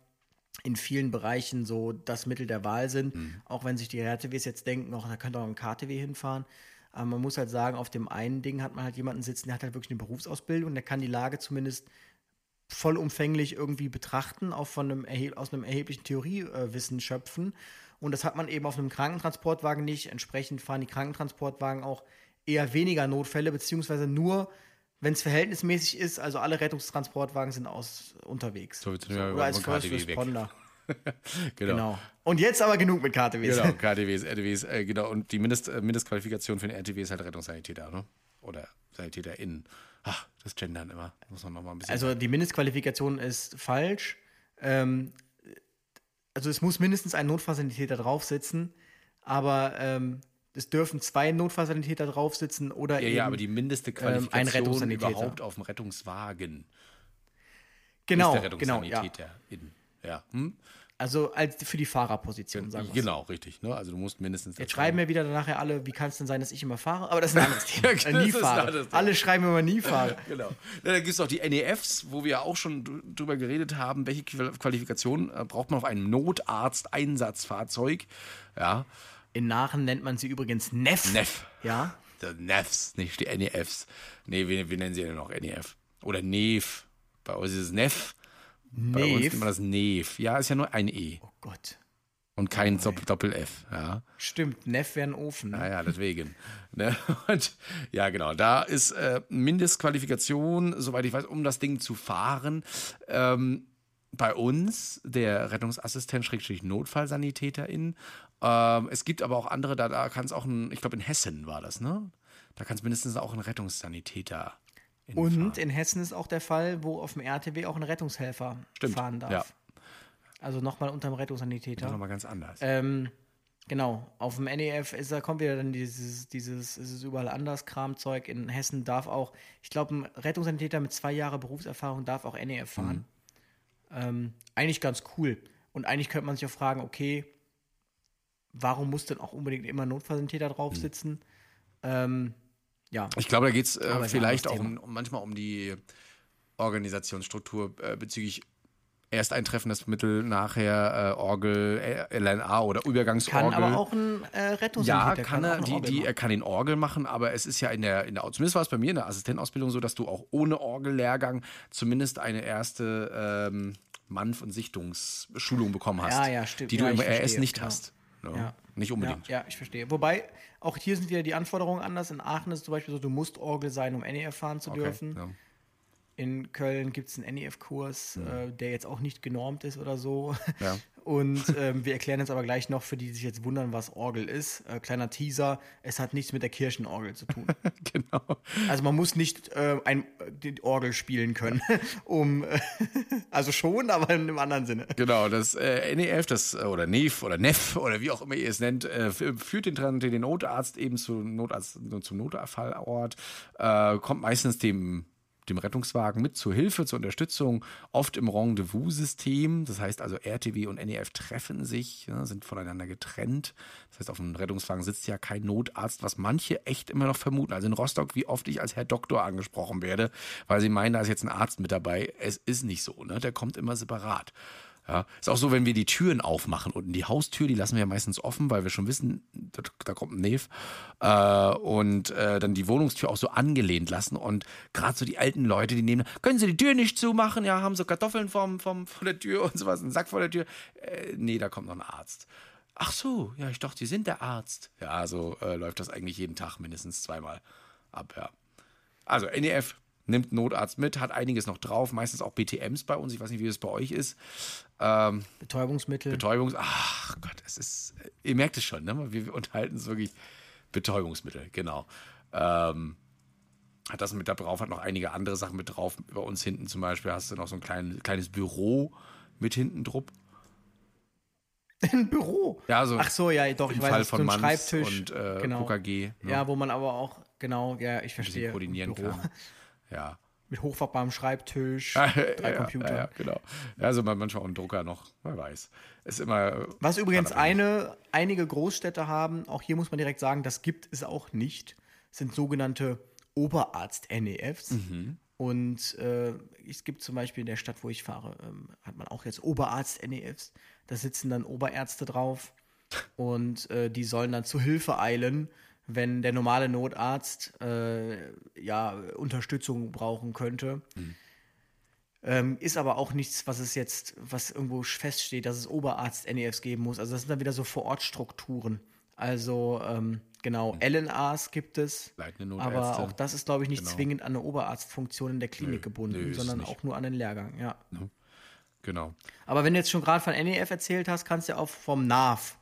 in vielen Bereichen so das Mittel der Wahl sind. Auch wenn sich die RTWs jetzt denken, ach, da könnte auch ein KTW hinfahren. Aber man muss halt sagen, auf dem einen Ding hat man halt jemanden sitzen, der hat halt wirklich eine Berufsausbildung, der kann die Lage zumindest vollumfänglich irgendwie betrachten, auch von einem aus einem erheblichen Theoriewissen schöpfen. Und das hat man eben auf einem Krankentransportwagen nicht. Entsprechend fahren die Krankentransportwagen auch eher weniger Notfälle, beziehungsweise nur, wenn es verhältnismäßig ist. Also alle Rettungstransportwagen sind aus unterwegs. So, wir Oder als First. Responder. Genau. Genau. Und jetzt aber genug mit KTWs. Genau, KTWs, RTWs, äh, genau. Und die Mindest, äh, Mindestqualifikation für den RTW ist halt Rettungssanitäter, ne? Oder SanitäterInnen. Ach, das Gendern immer. Muss man nochmal ein bisschen. Also die Mindestqualifikation ist falsch. Ähm, also es muss mindestens ein Notfallsanitäter drauf sitzen, aber ähm, es dürfen zwei Notfallsanitäter drauf sitzen oder ja, eben ja, aber die mindeste ein Qualifikation Rettungssanitäter. überhaupt auf dem Rettungswagen genau, ist der genau, ja. Ja. Hm? Also als für die Fahrerposition, sagen wir Genau, richtig. Ne? Also du musst mindestens. Jetzt schreiben mir wieder nachher alle, wie kann es denn sein, dass ich immer fahre? Aber das ist ein anderes Thema. Ja, äh, nie ein fahre. Alle schreiben immer nie fahre. Genau. Ja, da gibt es auch die NEFs, wo wir auch schon dr- drüber geredet haben, welche Qual- Qualifikation äh, braucht man auf einem Notarzt-Einsatzfahrzeug. Ja, In Nachen nennt man sie übrigens NEF. NEF. Ja. Die NEFs, nicht die NEFs. Nee, wir, wir nennen sie ja noch NEF. Oder NEF. Bei uns ist es NEF. Bei uns nennt man das NEF. Ja, ist ja nur ein E Oh Gott. und kein Doppel- Doppel-F. Ja. Stimmt, NEF wäre ein Ofen. Ne? Naja, deswegen. Ne? Und, ja, genau. Da ist äh, Mindestqualifikation, soweit ich weiß, um das Ding zu fahren. Ähm, bei uns der Rettungsassistent, Schrägstrich Notfallsanitäterin. Ähm, es gibt aber auch andere, da, da kann es auch ein, ich glaube in Hessen war das, ne? Da kann es mindestens auch ein Rettungssanitäter. Und in Hessen ist auch der Fall, wo auf dem RTW auch ein Rettungshelfer Stimmt, fahren darf. ja. Also nochmal unter dem Rettungssanitäter. nochmal ganz anders. Ähm, genau, auf dem NEF ist, da kommt wieder dann dieses, dieses, ist es überall anders, Kramzeug. In Hessen darf auch, ich glaube, ein Rettungssanitäter mit zwei Jahren Berufserfahrung darf auch NEF fahren. Ähm, eigentlich ganz cool. Und eigentlich könnte man sich auch fragen, okay, warum muss denn auch unbedingt immer Notfallsanitäter drauf sitzen? Ähm, ja, Ich glaube, da geht es äh, vielleicht auch um, manchmal um die Organisationsstruktur äh, bezüglich erst eintreffendes Mittel, nachher äh, Orgel, äh, LNA oder Übergangsorgel. kann aber auch ein äh, ja, kann er, die, die, er kann den Orgel machen, aber es ist ja in der, in der zumindest war es bei mir in der Assistentenausbildung so, dass du auch ohne Orgellehrgang zumindest eine erste ähm, Manf- und Sichtungsschulung bekommen hast. Ja, ja, stimmt. Die du Ja, im ich RS nicht genau. hast. Ne? Ja. Nicht unbedingt. Ja, ja, ich verstehe. Wobei, auch hier sind wieder die Anforderungen anders. In Aachen ist es zum Beispiel so, du musst Orgel sein, um NEF fahren zu Okay, dürfen. ja. In Köln gibt es einen NEF-Kurs, äh, der jetzt auch nicht genormt ist oder so. Ja. Und ähm, wir erklären jetzt aber gleich noch, für die, die sich jetzt wundern, was Orgel ist. Äh, kleiner Teaser, es hat nichts mit der Kirchenorgel zu tun. genau. Also man muss nicht äh, ein, die Orgel spielen können, um also schon, aber in einem anderen Sinne. Genau, das äh, NEF, das oder NEF oder NEF oder wie auch immer ihr es nennt, äh, führt den, den Notarzt eben zu Notarzt, zum Notfallort, äh, kommt meistens dem dem Rettungswagen mit zur Hilfe, zur Unterstützung, oft im Rendezvous-System. Das heißt also, RTW und NEF treffen sich, ja, sind voneinander getrennt. Das heißt, auf dem Rettungswagen sitzt ja kein Notarzt, was manche echt immer noch vermuten. Also in Rostock, wie oft ich als Herr Doktor angesprochen werde, weil sie meinen, da ist jetzt ein Arzt mit dabei. Es ist nicht so, ne? Der kommt immer separat. Ja, ist auch so, wenn wir die Türen aufmachen unten. Die Haustür, die lassen wir ja meistens offen, weil wir schon wissen, da, da kommt ein Neef. Äh, und äh, dann die Wohnungstür auch so angelehnt lassen. Und gerade so die alten Leute, die nehmen, können Sie die Tür nicht zumachen? Ja, haben so Kartoffeln vom, vom, vor der Tür und sowas, einen Sack vor der Tür. Äh, nee, da kommt noch ein Arzt. Ach so, ja, ich dachte, Sie sind der Arzt. Ja, so äh, läuft das eigentlich jeden Tag mindestens zweimal ab, ja. Also NEF nimmt Notarzt mit, hat einiges noch drauf, meistens auch BTMs bei uns. Ich weiß nicht, wie es bei euch ist. Ähm, Betäubungsmittel. Betäubungs... Ach Gott, es ist... Ihr merkt es schon, ne? Wir unterhalten es wirklich... Betäubungsmittel, genau. Ähm, hat das mit da drauf, hat noch einige andere Sachen mit drauf. Bei uns hinten zum Beispiel hast du noch so ein klein, kleines Büro mit hinten drupp. Ein Büro. Ja, so Ach so, ja, doch, ich im weiß, Fall ist von so ein Manns Schreibtisch. und äh, genau. KKG. Ne? Ja, wo man aber auch, genau, ja, ich ein verstehe. koordinieren Büro. kann. Ja. Mit hochfachbarem Schreibtisch, drei ja, Computer. Ja, genau. Also man- manchmal auch ein Drucker noch, wer weiß. Ist immer. Was übrigens eine, einige Großstädte haben, auch hier muss man direkt sagen, das gibt es auch nicht, sind sogenannte Oberarzt-NEFs. Mhm. Und äh, es gibt zum Beispiel in der Stadt, wo ich fahre, ähm, hat man auch jetzt Oberarzt-NEFs. Da sitzen dann Oberärzte drauf und äh, die sollen dann zu Hilfe eilen, wenn der normale Notarzt äh, ja Unterstützung brauchen könnte. Ähm, ist aber auch nichts, was es jetzt, was irgendwo feststeht, dass es Oberarzt-NEFs geben muss. Also das sind dann wieder so Vor-Ort-Strukturen. Also ähm, genau, LNAs gibt es, aber auch das ist, glaube ich, nicht Genau. zwingend an eine Oberarztfunktion in der Klinik Nö, gebunden, nö, sondern auch nur an den Lehrgang, ja. Genau. Aber wenn du jetzt schon gerade von NEF erzählt hast, kannst du ja auch vom NAV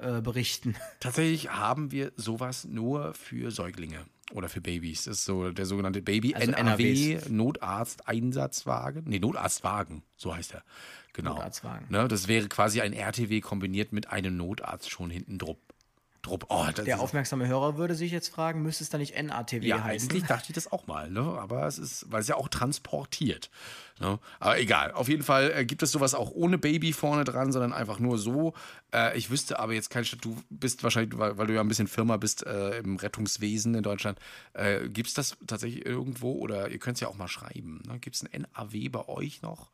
äh, berichten. Tatsächlich haben wir sowas nur für Säuglinge oder für Babys. Das ist so der sogenannte Baby Also NAWs. Notarzt Einsatzwagen. Nee, Notarztwagen, so heißt er. Genau. Notarztwagen. Ne, das wäre quasi ein RTW kombiniert mit einem Notarzt schon hinten drupp. Drupp. Oh, Der aufmerksame Hörer würde sich jetzt fragen, müsste es da nicht NATW ja, heißen? eigentlich dachte ich das auch mal, ne? Aber es ist, weil es ja auch transportiert. Ne? Aber egal. Auf jeden Fall äh, gibt es sowas auch ohne Baby vorne dran, sondern einfach nur so. Äh, ich wüsste aber jetzt kein Stadt, du bist wahrscheinlich, weil, weil du ja ein bisschen Firma bist äh, im Rettungswesen in Deutschland. Äh, gibt es das tatsächlich irgendwo oder ihr könnt es ja auch mal schreiben. Ne? Gibt es ein NAW bei euch noch?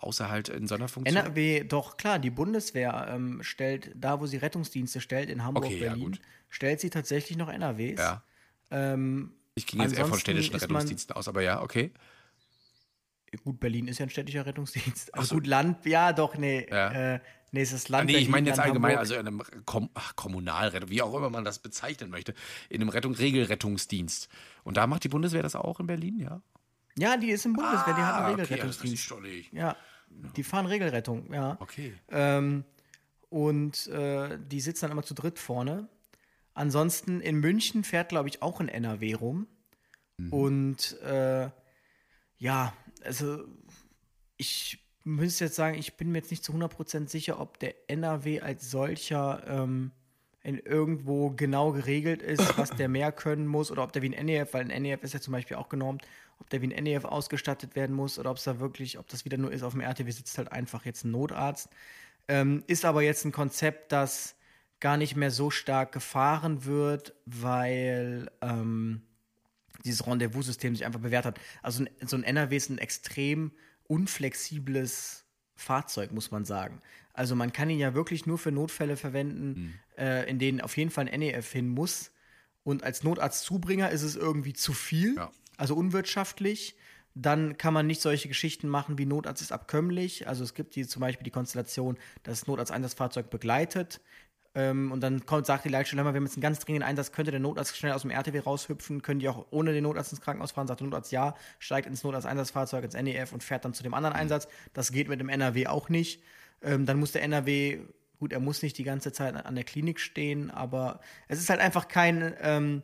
Außer halt in Sonderfunktion? NRW, doch klar, die Bundeswehr ähm, stellt, da wo sie Rettungsdienste stellt, in Hamburg, Okay, ja, Berlin, gut. stellt sie tatsächlich noch NRWs. Ja. Ähm, Ich ging jetzt eher von städtischen Rettungsdiensten aus, aber ja, okay. gut, Berlin ist ja ein städtischer Rettungsdienst. Ach so. Gut, Land, ja, doch, nee. Ja. Äh, nee, es ist das Ah, Land. nee, ich Berlin, meine jetzt Land allgemein, Hamburg. also in einem Kom ach, Kommunalrettung, wie auch immer man das bezeichnen möchte, in einem Rettung Regelrettungsdienst. Und da macht die Bundeswehr das auch in Berlin, ja? Ja, die ist im Bundeswehr, die hat einen Ah, okay, das ist Regelrettungsdienst. ja, die fahren Regelrettung, ja. Okay. Ähm, und äh, die sitzen dann immer zu dritt vorne. Ansonsten in München fährt, glaube ich, auch ein NRW rum. Und äh, ja, also ich müsste jetzt sagen, ich bin mir jetzt nicht zu 100% sicher, ob der NRW als solcher ähm, in irgendwo genau geregelt ist, was der mehr können muss oder ob der wie ein NEF, weil ein NEF ist ja zum Beispiel auch genormt, ob der wie ein NEF ausgestattet werden muss oder ob es da wirklich, ob das wieder nur ist, auf dem RTW sitzt halt einfach jetzt ein Notarzt. Ähm, ist aber jetzt ein Konzept, das gar nicht mehr so stark gefahren wird, weil ähm, dieses Rendezvous-System sich einfach bewährt hat. Also so ein NRW ist ein extrem unflexibles Fahrzeug, muss man sagen. Also man kann ihn ja wirklich nur für Notfälle verwenden, äh, in denen auf jeden Fall ein NEF hin muss. Und als Notarztzubringer ist es irgendwie zu viel, Ja. Also unwirtschaftlich. Dann kann man nicht solche Geschichten machen wie Notarzt ist abkömmlich. Also es gibt die, zum Beispiel die Konstellation, dass das Notarzt-Einsatzfahrzeug begleitet. Ähm, und dann kommt, sagt die Leitstelle, wir haben jetzt einen ganz dringenden Einsatz, könnte der Notarzt schnell aus dem RTW raushüpfen, können die auch ohne den Notarzt ins Krankenhaus fahren, sagt der Notarzt ja, steigt ins Notarzt-Einsatzfahrzeug, ins NEF und fährt dann zu dem anderen Einsatz. Das geht mit dem NRW auch nicht. Ähm, dann muss der NRW, gut, er muss nicht die ganze Zeit an der Klinik stehen, aber es ist halt einfach kein, ähm,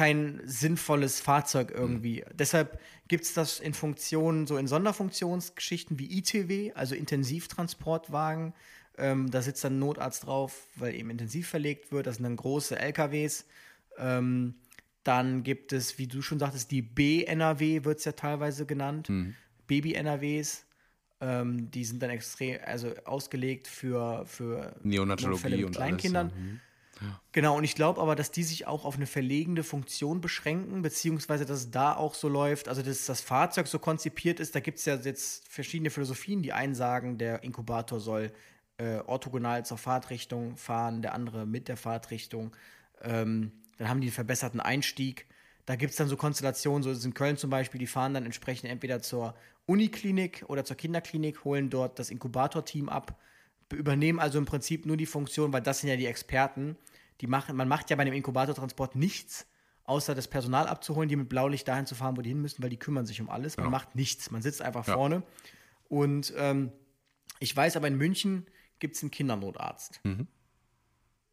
kein sinnvolles Fahrzeug irgendwie. Mhm. Deshalb gibt es das in Funktionen, so in Sonderfunktionsgeschichten wie ITW, also Intensivtransportwagen, ähm, da sitzt dann ein Notarzt drauf, weil eben intensiv verlegt wird. Das sind dann große LKWs. Ähm, dann gibt es, wie du schon sagtest, die B-NRW wird es ja teilweise genannt. Mhm. Baby-NRWs. Ähm, die sind dann extrem, also ausgelegt für, für Neonatologie mit und Kleinkindern. Alles, ja. Mhm. Ja. Genau, und ich glaube aber, dass die sich auch auf eine verlegende Funktion beschränken, beziehungsweise dass es da auch so läuft, also dass das Fahrzeug so konzipiert ist, da gibt es ja jetzt verschiedene Philosophien. Die einen sagen, der Inkubator soll äh, orthogonal zur Fahrtrichtung fahren, der andere mit der Fahrtrichtung. Ähm, dann haben die einen verbesserten Einstieg. Da gibt es dann so Konstellationen, so ist es in Köln zum Beispiel, die fahren dann entsprechend entweder zur Uniklinik oder zur Kinderklinik, holen dort das Inkubatorteam ab, übernehmen also im Prinzip nur die Funktion, weil das sind ja die Experten. Die machen, man macht ja bei dem Inkubatortransport nichts, außer das Personal abzuholen, die mit Blaulicht dahin zu fahren, wo die hin müssen, weil die kümmern sich um alles. Man ja. macht nichts, man sitzt einfach ja. vorne. Und ähm, ich weiß aber in München, gibt es einen Kindernotarzt. Mhm.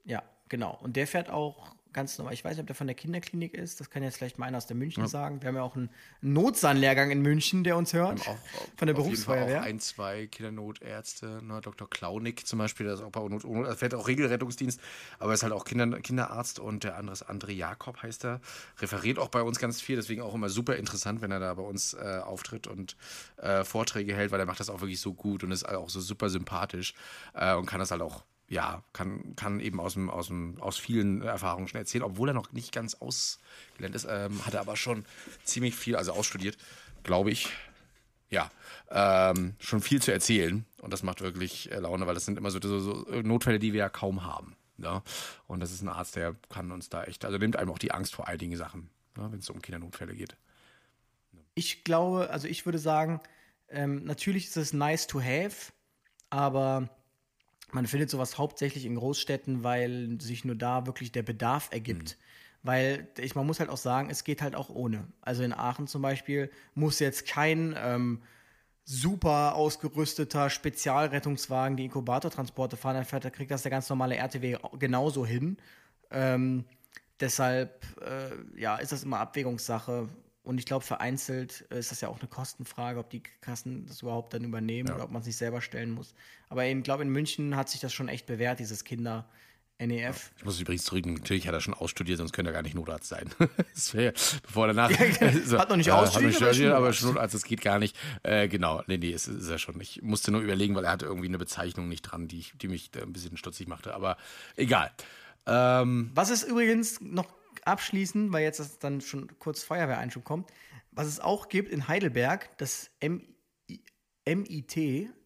Ja, genau. Und der fährt auch ganz normal. Ich weiß nicht, ob der von der Kinderklinik ist. Das kann jetzt vielleicht mal einer aus der München ja. sagen. Wir haben ja auch einen Notsan-Lehrgang in München, der uns hört. Auch, von der Berufsfeuerwehr. auch ein, zwei Kindernotärzte. Ne? Dr. Klaunig zum Beispiel, der ist auch bei Not, also fährt auch Regelrettungsdienst, aber ist halt auch Kinder, Kinderarzt. Und der andere ist André Jakob, heißt er. Referiert auch bei uns ganz viel. Deswegen auch immer super interessant, wenn er da bei uns äh, auftritt und äh, Vorträge hält, weil er macht das auch wirklich so gut und ist auch so super sympathisch äh, und kann das halt auch ja, kann, kann eben aus, dem, aus, dem, aus vielen Erfahrungen schon erzählen, obwohl er noch nicht ganz ausgelernt ist, ähm, hat er aber schon ziemlich viel, also ausstudiert, glaube ich. Ja, ähm, schon viel zu erzählen und das macht wirklich äh, Laune, weil das sind immer so, so, so, Notfälle, die wir ja kaum haben. Ne? Und das ist ein Arzt, der kann uns da echt, also nimmt einem auch die Angst vor einigen Sachen, ne, wenn es um Kindernotfälle geht. Ich glaube, also ich würde sagen, ähm, natürlich ist es nice to have, aber man findet sowas hauptsächlich in Großstädten, weil sich nur da wirklich der Bedarf ergibt. Mhm. Weil ich, man muss halt auch sagen, es geht halt auch ohne. Also in Aachen zum Beispiel muss jetzt kein ähm, super ausgerüsteter Spezialrettungswagen die Inkubatortransporte fahren, dann fährt, da kriegt das der ganz normale RTW genauso hin. Ähm, deshalb äh, ja, ist das immer Abwägungssache. Und ich glaube, vereinzelt ist das ja auch eine Kostenfrage, ob die Kassen das überhaupt dann übernehmen ja. oder ob man es nicht selber stellen muss. Aber ich glaube, in München hat sich das schon echt bewährt, dieses Kinder. NEF. Ich muss übrigens zurück, natürlich hat er schon ausstudiert, sonst könnte er gar nicht Notarzt sein. das wäre, bevor er danach. so, hat noch nicht äh, ausstudiert, hat studiert, aber schon Notarzt, das geht gar nicht. Äh, genau, nee, nee, ist, ist er schon. Ich musste nur überlegen, weil er hatte irgendwie eine Bezeichnung nicht dran, die, die mich ein bisschen stutzig machte, aber egal. Ähm, Was ist übrigens noch abschließen, weil jetzt das dann schon kurz Feuerwehreinschub kommt, was es auch gibt in Heidelberg, das MIT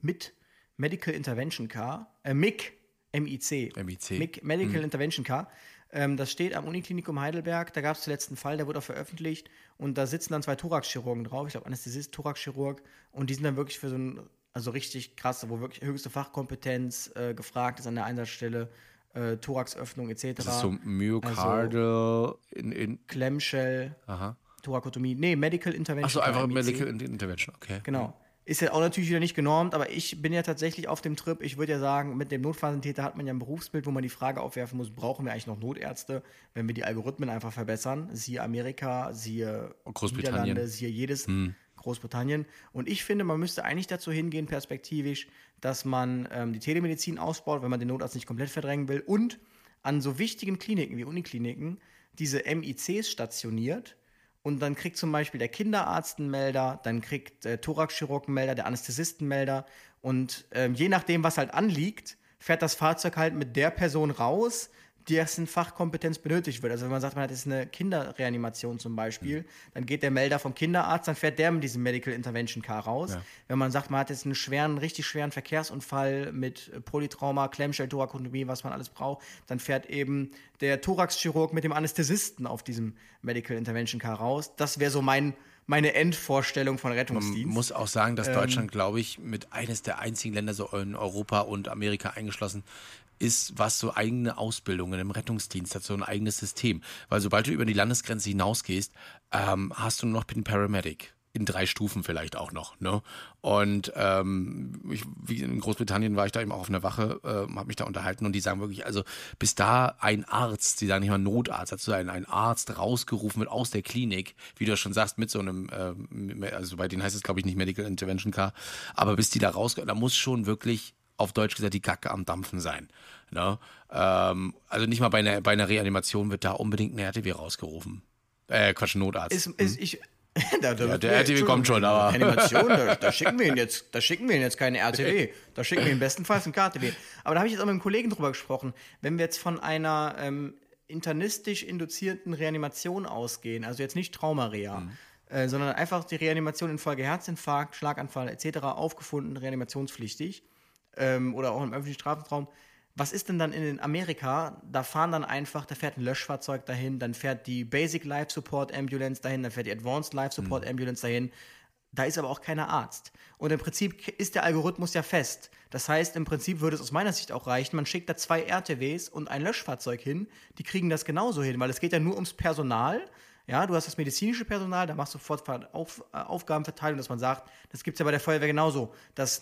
mit Medical Intervention Car, äh, MIC, MIC, MIC. MIC Medical mhm. Intervention Car. Ähm, das steht am Uniklinikum Heidelberg. Da gab es zuletzt einen Fall, der wurde auch veröffentlicht. Und da sitzen dann zwei Thoraxchirurgen drauf. Ich glaube, Anästhesist, Thoraxchirurg. Und die sind dann wirklich für so ein, also richtig krass, wo wirklich höchste Fachkompetenz äh, gefragt ist an der Einsatzstelle äh, Thoraxöffnung etc. Das ist so Myokardal also, in, in Clamshell, Aha. Thorakotomie. Nee, Medical Intervention. Achso, einfach Medical Intervention, okay. Genau. Ist ja auch natürlich wieder nicht genormt, aber ich bin ja tatsächlich auf dem Trip. Ich würde ja sagen, mit dem Notfalltäter hat man ja ein Berufsbild, wo man die Frage aufwerfen muss, brauchen wir eigentlich noch Notärzte, wenn wir die Algorithmen einfach verbessern? Siehe Amerika, siehe Niederlande, siehe jedes hm. Großbritannien. Und ich finde, man müsste eigentlich dazu hingehen, perspektivisch, dass man ähm, die Telemedizin ausbaut, wenn man den Notarzt nicht komplett verdrängen will und an so wichtigen Kliniken wie Unikliniken diese MICs stationiert. Und dann kriegt zum Beispiel der Kinderarzt einen Melder, dann kriegt der Thoraxchirurg einen Melder, der Anästhesist einen Melder. Und ähm, je nachdem, was halt anliegt, fährt das Fahrzeug halt mit der Person raus, dessen Fachkompetenz benötigt wird. Also wenn man sagt, man hat jetzt eine Kinderreanimation zum Beispiel, dann geht der Melder vom Kinderarzt, dann fährt der mit diesem Medical Intervention Car raus. Ja. Wenn man sagt, man hat jetzt einen schweren, richtig schweren Verkehrsunfall mit Polytrauma, Klemmschell, Thorakotomie, was man alles braucht, dann fährt eben der Thoraxchirurg mit dem Anästhesisten auf diesem Medical Intervention Car raus. Das wäre so mein meine Endvorstellung von Rettungsdienst. Man muss auch sagen, dass ähm, Deutschland, glaube ich, mit eines der einzigen Länder so in Europa und Amerika eingeschlossen ist, was so eigene Ausbildungen im Rettungsdienst hat, so ein eigenes System. Weil sobald du über die Landesgrenze hinausgehst, ähm, hast du nur noch den Paramedic in drei Stufen vielleicht auch noch. Ne? Und ähm, ich, wie in Großbritannien war ich da eben auch auf einer Wache, äh, habe mich da unterhalten und die sagen wirklich, also bis da ein Arzt, die sagen nicht mal Notarzt, dazu ein, ein Arzt rausgerufen wird aus der Klinik, wie du schon sagst, mit so einem, äh, also bei denen heißt es glaube ich nicht Medical Intervention Car, aber bis die da rausgehen, da muss schon wirklich auf Deutsch gesagt die Kacke am Dampfen sein. Ne? Ähm, also nicht mal bei einer, bei einer Reanimation wird da unbedingt ein RTW rausgerufen. Äh, Quatsch, Notarzt. Ist, ist, ich, da, da ja, der RTW kommt schon, aber. Animation, da, da, schicken wir ihn jetzt, da schicken wir ihn jetzt keine RTW. Da schicken wir ihn bestenfalls ein KTW. Aber da habe ich jetzt auch mit einem Kollegen drüber gesprochen. Wenn wir jetzt von einer ähm, internistisch induzierten Reanimation ausgehen, also jetzt nicht Traumarea, mhm. äh, sondern einfach die Reanimation infolge Herzinfarkt, Schlaganfall etc. aufgefunden, reanimationspflichtig ähm, oder auch im öffentlichen Strafraum, was ist denn dann in Amerika? Da fahren dann einfach, da fährt ein Löschfahrzeug dahin, dann fährt die Basic Life Support Ambulance dahin, dann fährt die Advanced Life Support mhm. Ambulance dahin. Da ist aber auch keiner Arzt. Und im Prinzip ist der Algorithmus ja fest. Das heißt, im Prinzip würde es aus meiner Sicht auch reichen, man schickt da zwei RTWs und ein Löschfahrzeug hin, die kriegen das genauso hin, weil es geht ja nur ums Personal. Ja, du hast das medizinische Personal, da machst du sofort Auf, äh, Aufgabenverteilung, dass man sagt, das gibt es ja bei der Feuerwehr genauso, dass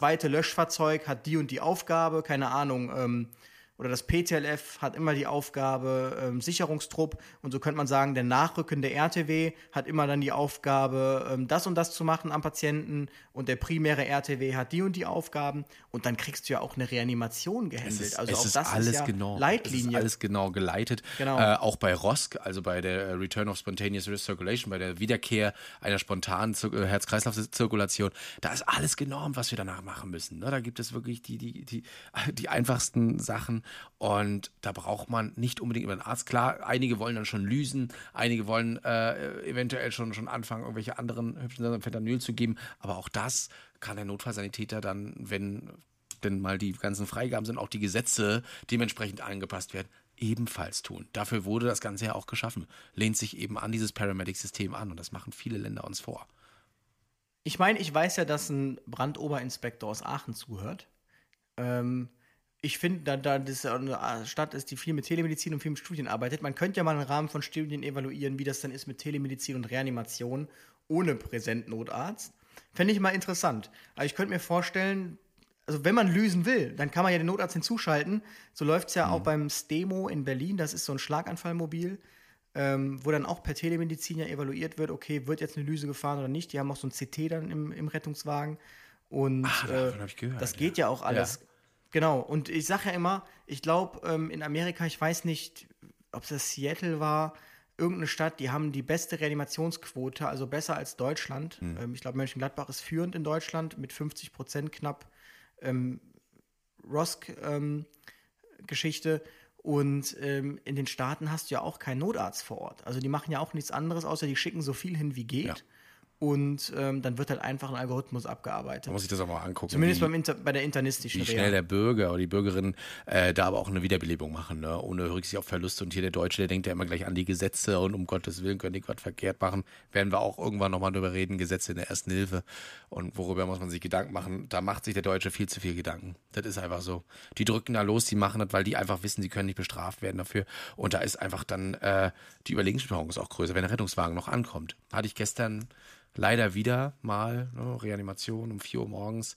zweite Löschfahrzeug hat die und die Aufgabe, keine Ahnung, ähm, oder das PTLF hat immer die Aufgabe ähm, Sicherungstrupp und so könnte man sagen, der nachrückende RTW hat immer dann die Aufgabe, ähm, das und das zu machen am Patienten und der primäre RTW hat die und die Aufgaben und dann kriegst du ja auch eine Reanimation gehandelt. Ist, also auch das alles ist ja genau, Leitlinie. Es ist alles genau geleitet. Genau. Äh, auch bei ROSC, also bei der Return of Spontaneous Circulation, bei der Wiederkehr einer spontanen äh, Herz-Kreislauf-Zirkulation, da ist alles genormt, was wir danach machen müssen. Ne? Da gibt es wirklich die, die, die, die einfachsten Sachen und da braucht man nicht unbedingt über einen Arzt. Klar, einige wollen dann schon Lysen, einige wollen äh, eventuell schon, schon anfangen, irgendwelche anderen hübschen Sachen Fentanyl zu geben. Aber auch das kann der Notfallsanitäter dann, wenn denn mal die ganzen Freigaben sind, auch die Gesetze dementsprechend angepasst werden, ebenfalls tun. Dafür wurde das Ganze ja auch geschaffen. Lehnt sich eben an dieses Paramedic-System an und das machen viele Länder uns vor. Ich meine, ich weiß ja, dass ein Brandoberinspektor aus Aachen zuhört. Ähm, ich finde, da, da das eine Stadt ist, die viel mit Telemedizin und viel mit Studien arbeitet, man könnte ja mal im Rahmen von Studien evaluieren, wie das dann ist mit Telemedizin und Reanimation ohne Präsentnotarzt. Fände ich mal interessant. Aber ich könnte mir vorstellen, also wenn man lösen will, dann kann man ja den Notarzt hinzuschalten. So läuft es ja mhm. auch beim Stemo in Berlin, das ist so ein Schlaganfallmobil, ähm, wo dann auch per Telemedizin ja evaluiert wird, okay, wird jetzt eine Lyse gefahren oder nicht. Die haben auch so ein CT dann im, im Rettungswagen. Und Ach, äh, gehört, das geht ja, ja auch alles ja. Genau, und ich sage ja immer, ich glaube, ähm, in Amerika, ich weiß nicht, ob es Seattle war, irgendeine Stadt, die haben die beste Reanimationsquote, also besser als Deutschland. Mhm. Ähm, ich glaube, Mönchengladbach ist führend in Deutschland mit 50 Prozent knapp ähm, ROSC-Geschichte. Ähm, und ähm, in den Staaten hast du ja auch keinen Notarzt vor Ort. Also die machen ja auch nichts anderes, außer die schicken so viel hin wie geht. Ja und ähm, dann wird halt einfach ein Algorithmus abgearbeitet. Da muss ich das auch mal angucken. Zumindest beim Inter bei der internistischen Wie schnell Reha. der Bürger oder die Bürgerin äh, da aber auch eine Wiederbelebung machen, ne? ohne Rücksicht auf Verluste. Und hier der Deutsche, der denkt ja immer gleich an die Gesetze und um Gottes Willen können die Gott verkehrt machen. Werden wir auch irgendwann nochmal drüber reden, Gesetze in der Ersten Hilfe und worüber muss man sich Gedanken machen. Da macht sich der Deutsche viel zu viel Gedanken. Das ist einfach so. Die drücken da los, die machen das, weil die einfach wissen, sie können nicht bestraft werden dafür. Und da ist einfach dann äh, die Überlegensstörung ist auch größer, wenn der Rettungswagen noch ankommt. Hatte ich gestern leider wieder mal, ne, Reanimation um 4 Uhr morgens.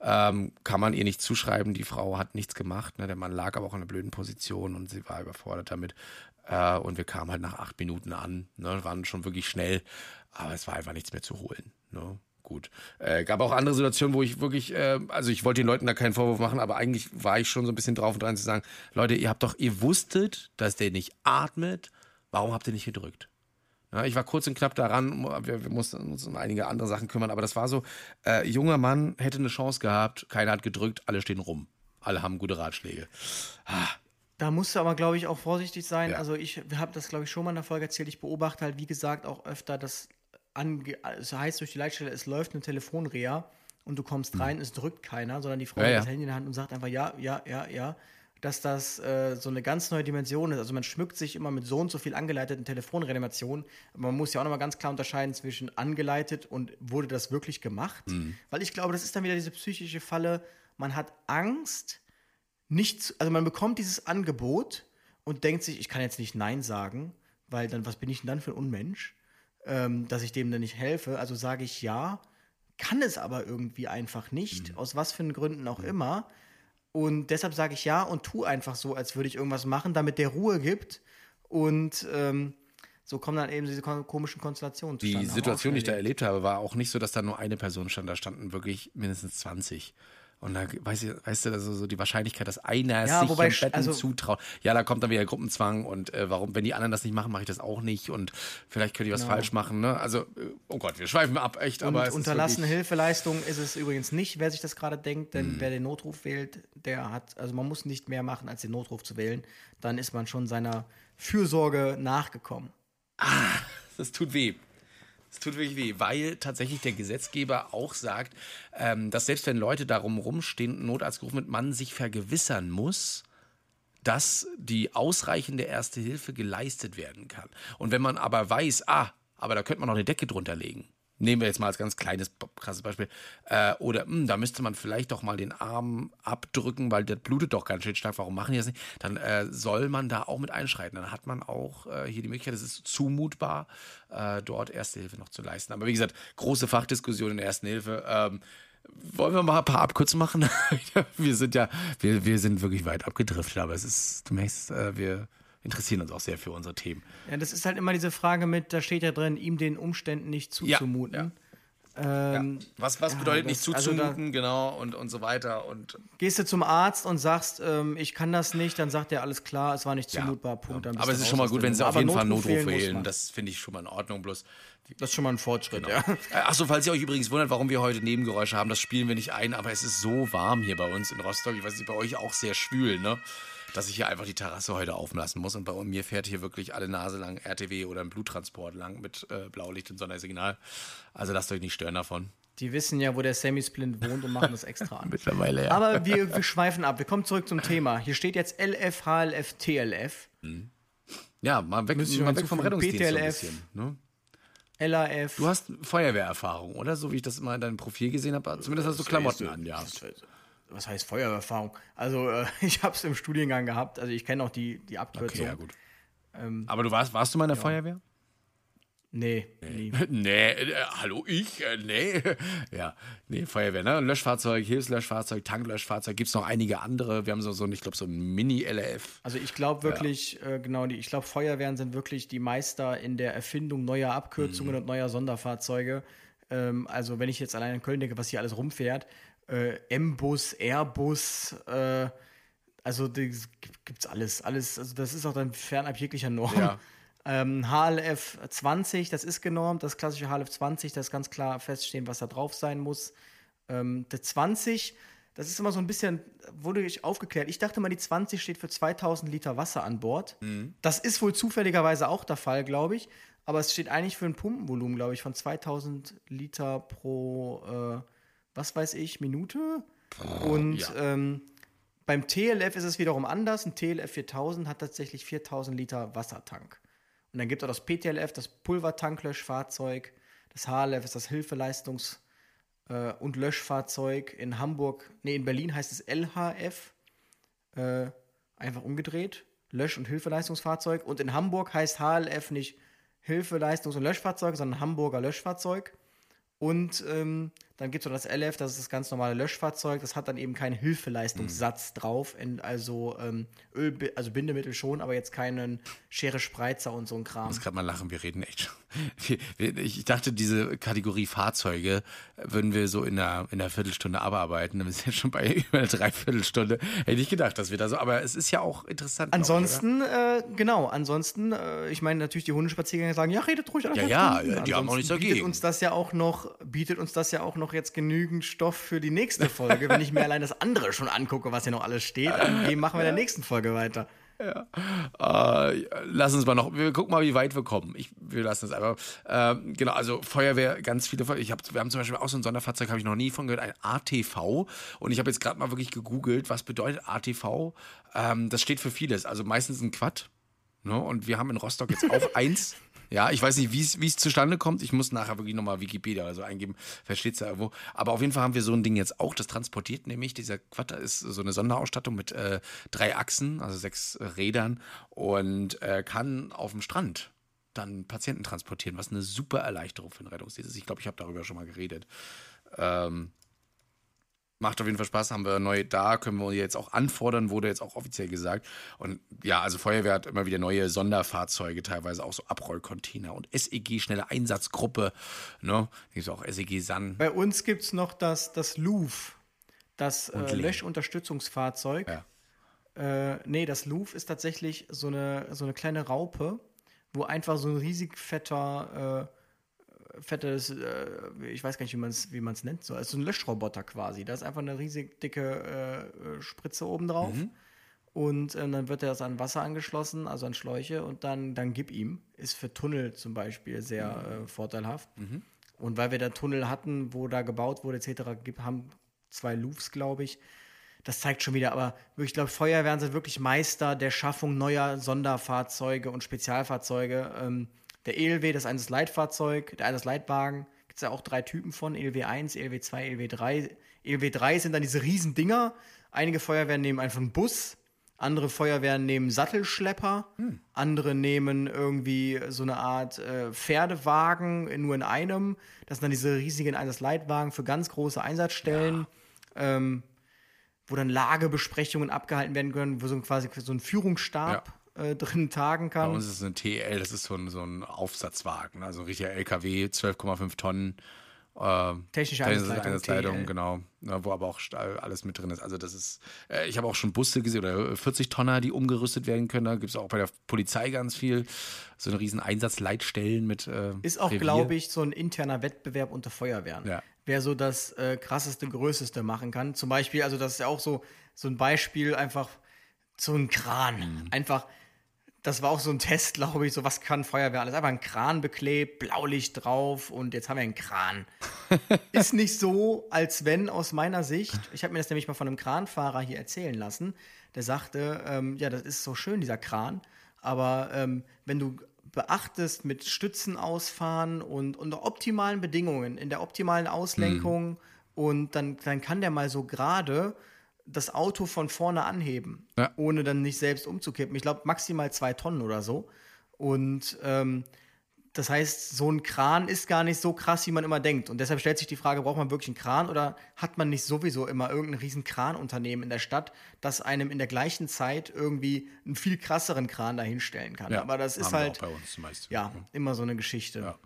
Ähm, kann man ihr nicht zuschreiben, die Frau hat nichts gemacht. Ne? Der Mann lag aber auch in einer blöden Position und sie war überfordert damit. Äh, und wir kamen halt nach acht Minuten an, ne? waren schon wirklich schnell, aber es war einfach nichts mehr zu holen. Ne? Gut. Äh, gab auch andere Situationen, wo ich wirklich, äh, also ich wollte den Leuten da keinen Vorwurf machen, aber eigentlich war ich schon so ein bisschen drauf und dran zu sagen, Leute, ihr habt doch, ihr wusstet, dass der nicht atmet, warum habt ihr nicht gedrückt? Ja, ich war kurz und knapp daran, wir, wir mussten uns um einige andere Sachen kümmern, aber das war so, äh, junger Mann hätte eine Chance gehabt, keiner hat gedrückt, alle stehen rum. Alle haben gute Ratschläge. Da musst du aber, glaube ich, auch vorsichtig sein. Ja. Also ich habe das, glaube ich, schon mal in der Folge erzählt. Ich beobachte halt, wie gesagt, auch öfter, dass ange es heißt durch die Leitstelle, es läuft eine Telefonrea und du kommst rein, es drückt keiner, sondern die Frau Mhm. Ja, hat das Handy in der Hand und sagt einfach ja, ja, ja, ja. Dass das äh, so eine ganz neue Dimension ist. Also man schmückt sich immer mit so und so viel angeleiteten Telefonreanimationen. Man muss ja auch nochmal ganz klar unterscheiden zwischen angeleitet und wurde das wirklich gemacht. Mhm. Weil ich glaube, das ist dann wieder diese psychische Falle, man hat Angst, nicht, zu- also man bekommt dieses Angebot und denkt sich, ich kann jetzt nicht Nein sagen, weil dann, was bin ich denn dann für ein Unmensch, ähm, dass ich dem dann nicht helfe. Also sage ich ja, kann es aber irgendwie einfach nicht, aus was für Gründen auch immer. Und deshalb sage ich ja und tu einfach so, als würde ich irgendwas machen, damit der Ruhe gibt. Und ähm, so kommen dann eben diese komischen Konstellationen Die zustande. Wir Situation, die ich da erlebt habe, war auch nicht so, dass da nur eine Person stand, da standen wirklich mindestens 20. Und da weißt du, weißt du also so die Wahrscheinlichkeit, dass einer Ja, sich wobei im Betten also- zutraut. Ja, da kommt dann wieder Gruppenzwang und äh, warum, wenn die anderen das nicht machen, mache ich das auch nicht und vielleicht könnte ich was falsch machen. Ne? Also, äh, oh Gott, wir schweifen ab, echt. Genau. Und aber unterlassene wirklich- Hilfeleistung ist es übrigens nicht, wer sich das gerade denkt, denn Mhm. wer den Notruf wählt, der hat, also man muss nicht mehr machen, als den Notruf zu wählen. Dann ist man schon seiner Fürsorge nachgekommen. Das tut weh. Es tut wirklich weh, weil tatsächlich der Gesetzgeber auch sagt, ähm, dass selbst wenn Leute darum rumstehen, Notarzt gerufen wird, man sich vergewissern muss, dass die ausreichende erste Hilfe geleistet werden kann. Und wenn man aber weiß, ah, aber da könnte man noch eine Decke drunter legen. Nehmen wir jetzt mal als ganz kleines, krasses Beispiel. Äh, oder hm, da müsste man vielleicht doch mal den Arm abdrücken, weil der blutet doch ganz schön stark. Warum machen die das nicht? Dann äh, soll man da auch mit einschreiten. Dann hat man auch äh, hier die Möglichkeit, es ist zumutbar, äh, dort Erste Hilfe noch zu leisten. Aber wie gesagt, große Fachdiskussion in der Ersten Hilfe. Ähm, wollen wir mal ein paar Abkürzungen machen? wir sind ja, wir, wir sind wirklich weit abgedriftet, aber es ist, du merkst, äh, wir interessieren uns auch sehr für unsere Themen. Ja, das ist halt immer diese Frage mit, da steht ja drin, ihm den Umständen nicht zuzumuten. Ähm, Was, was bedeutet das- nicht also da- zuzumuten, genau, und, und so weiter. Und Gehst du zum Arzt und sagst, ähm, ich kann das nicht, dann sagt er, alles klar, es war nicht ja, zumutbar, Punkt. aber es ist schon mal gut, wenn sie auf jeden Fall Notruf wählen. Das finde ich schon mal in Ordnung. Bloß Das ist schon mal ein Fortschritt, ja. Achso, falls ihr euch übrigens wundert, warum wir heute Nebengeräusche haben, das spielen wir nicht ein, aber es ist so warm hier bei uns in Rostock. Ich weiß nicht, bei euch auch sehr schwül, ne? Dass ich hier einfach die Terrasse heute auflassen muss. Und bei mir fährt hier wirklich alle Nase lang RTW oder ein Bluttransport lang mit äh, Blaulicht und Sondersignal. Also lasst euch nicht stören davon. Die wissen ja, wo der Semi-Splint wohnt und machen das extra an. Mittlerweile, ja. Aber wir, wir schweifen ab. Wir kommen zurück zum Thema. Hier steht jetzt LF, HLF, TLF, ja, mal weg, mal weg vom Rettungsdienst so ein bisschen. Ne? LAF. Du hast Feuerwehrerfahrung, oder? So wie ich das immer in deinem Profil gesehen habe. Zumindest hast du Klamotten an, ja. Was heißt Feuererfahrung? Also, äh, ich habe es im Studiengang gehabt. Also, ich kenne auch die, die Abkürzung. Okay, ja gut. Aber du warst, warst du mal in der Feuerwehr? Nee, nie. Nee, äh, hallo ich? Äh, nee. Ja, nee, Feuerwehr, ne? Löschfahrzeug, Hilfslöschfahrzeug, Tanklöschfahrzeug, gibt es noch einige andere. Wir haben so, so ich glaube, so ein Mini-LF. Also ich glaube wirklich, äh, genau, die, ich glaube, Feuerwehren sind wirklich die Meister in der Erfindung neuer Abkürzungen Mhm. und neuer Sonderfahrzeuge. Ähm, also wenn ich jetzt allein in Köln denke, was hier alles rumfährt, äh, M-Bus, Airbus, äh, also das gibt's alles, alles, also das ist auch dann fernab jeglicher Norm. Ja. Ähm, HLF 20, das ist genormt, das klassische HLF 20, das ist ganz klar feststehen, was da drauf sein muss. Ähm, der 20, das ist immer so ein bisschen, wurde ich aufgeklärt. Ich dachte mal, die 20 steht für 2000 Liter Wasser an Bord. Das ist wohl zufälligerweise auch der Fall, glaube ich. Aber es steht eigentlich für ein Pumpenvolumen, glaube ich, von 2000 Liter pro, äh, was weiß ich, Minute. Und ja. ähm, beim TLF ist es wiederum anders. Ein TLF 4000 hat tatsächlich 4000 Liter Wassertank. Und dann gibt es auch das PTLF, das Pulvertanklöschfahrzeug. Das HLF ist das Hilfeleistungs- äh, und Löschfahrzeug. In Hamburg, nee, in Berlin heißt es LHF. Äh, einfach umgedreht. Lösch- und Hilfeleistungsfahrzeug. Und in Hamburg heißt HLF nicht Hilfeleistungs- und Löschfahrzeug, sondern Hamburger Löschfahrzeug. Und ähm, Dann gibt es noch das LF, das ist das ganz normale Löschfahrzeug. Das hat dann eben keinen Hilfeleistungssatz drauf. In, also ähm, Öl, also Bindemittel schon, aber jetzt keinen Schere Spreizer und so ein Kram. Ich muss gerade mal lachen, wir reden echt schon. Ich dachte, diese Kategorie Fahrzeuge würden wir so in einer, in einer Viertelstunde abarbeiten. Dann sind wir schon bei über einer Dreiviertelstunde. Hätte ich gedacht, dass wir da so, aber es ist ja auch interessant. glaub ich, Ansonsten, äh, genau, ansonsten, äh, ich meine natürlich die Hundespaziergänger sagen, ja, redet ruhig Ja, ja, Stunden. die haben auch nichts Ansonsten bietet dagegen. uns das ja auch noch, bietet uns das ja auch noch jetzt genügend Stoff für die nächste Folge. Wenn ich mir allein das andere schon angucke, was hier noch alles steht, an dem machen wir in der nächsten Folge weiter. Äh, lass uns mal noch, wir gucken mal, wie weit wir kommen. Ich, wir lassen es einfach. Ähm, genau, also Feuerwehr, ganz viele. Ich hab, wir haben zum Beispiel auch so ein Sonderfahrzeug, habe ich noch nie von gehört, ein ATV. Und ich habe jetzt gerade mal wirklich gegoogelt, was bedeutet ATV. Ähm, das steht für vieles. Also meistens ein Quad. Ne? Und wir haben in Rostock jetzt auch eins. Ja, ich weiß nicht, wie es zustande kommt. Ich muss nachher wirklich nochmal Wikipedia oder so eingeben. Versteht es ja irgendwo. Aber auf jeden Fall haben wir so ein Ding jetzt auch. Das transportiert nämlich, dieser Quad ist so eine Sonderausstattung mit äh, drei Achsen, also sechs Rädern und äh, kann auf dem Strand dann Patienten transportieren, was eine super Erleichterung für den Rettungsdienst ist. Ich glaube, ich habe darüber schon mal geredet. Ähm, Macht auf jeden Fall Spaß, haben wir neu da, können wir jetzt auch anfordern, wurde jetzt auch offiziell gesagt. Und ja, also Feuerwehr hat immer wieder neue Sonderfahrzeuge, teilweise auch so Abrollcontainer und SEG, schnelle Einsatzgruppe, ne? Gibt auch SEG San. Bei uns gibt es noch das, das LUF, das äh. Löschunterstützungsfahrzeug. Ja. Äh, nee, das LUF ist tatsächlich so eine, so eine kleine Raupe, wo einfach so ein riesig fetter, äh, fettes, äh, ich weiß gar nicht, wie man es wie man's nennt, so, also ein Löschroboter quasi. Da ist einfach eine riesig dicke äh, äh, Spritze oben drauf. Und ähm, dann wird er das an Wasser angeschlossen, also an Schläuche, und dann, dann gib ihm. Ist für Tunnel zum Beispiel sehr äh, vorteilhaft. Und weil wir da Tunnel hatten, wo da gebaut wurde, etc., haben zwei Louvs, glaube ich. Das zeigt schon wieder, aber ich glaube, Feuerwehren sind wirklich Meister der Schaffung neuer Sonderfahrzeuge und Spezialfahrzeuge. Ähm, der ELW, das ist ein Leitfahrzeug, der eine Leitwagen, gibt es ja auch drei Typen von, ELW 1, ELW 2, ELW 3. ELW 3 sind dann diese riesen Dinger. Einige Feuerwehren nehmen einfach einen Bus, andere Feuerwehren nehmen Sattelschlepper, andere nehmen irgendwie so eine Art äh, Pferdewagen in, nur in einem. Das sind dann diese riesigen Einsatzleitwagen für ganz große Einsatzstellen, ähm, wo dann Lagebesprechungen abgehalten werden können, wo so ein, quasi so ein Führungsstab äh, drin tagen Bei kann. uns ist es eine TL, das ist so ein, so ein Aufsatzwagen, also ein richtiger LKW, 12,5 Tonnen. Äh, Technische Einsatzleitung, Einsatzleitung, genau. Ja, wo aber auch alles mit drin ist. Also das ist, äh, ich habe auch schon Busse gesehen oder 40 Tonner, die umgerüstet werden können. Da gibt es auch bei der Polizei ganz viel. So eine riesen Einsatzleitstellen mit. Äh, Ist auch, glaube ich, so ein interner Wettbewerb unter Feuerwehren. Ja. Wer so das äh, krasseste, größeste machen kann. Zum Beispiel, also das ist ja auch so, so ein Beispiel, einfach so ein Kran. Mhm. Einfach, das war auch so ein Test, glaube ich, so was kann Feuerwehr alles. Einfach ein Kran beklebt, Blaulicht drauf und jetzt haben wir einen Kran. ist nicht so, als wenn aus meiner Sicht, ich habe mir das nämlich mal von einem Kranfahrer hier erzählen lassen, der sagte, ähm, ja, das ist so schön, dieser Kran, aber ähm, wenn du beachtest mit Stützen ausfahren und unter optimalen Bedingungen, in der optimalen Auslenkung und dann, dann kann der mal so gerade das Auto von vorne anheben, Ja. ohne dann nicht selbst umzukippen. Ich glaube maximal zwei Tonnen oder so. Und ähm, das heißt, so ein Kran ist gar nicht so krass, wie man immer denkt. Und deshalb stellt sich die Frage, braucht man wirklich einen Kran oder hat man nicht sowieso immer irgendein riesen Kranunternehmen in der Stadt, das einem in der gleichen Zeit irgendwie einen viel krasseren Kran dahinstellen kann. Ja, Aber das ist halt, ja, immer so eine Geschichte. Ja.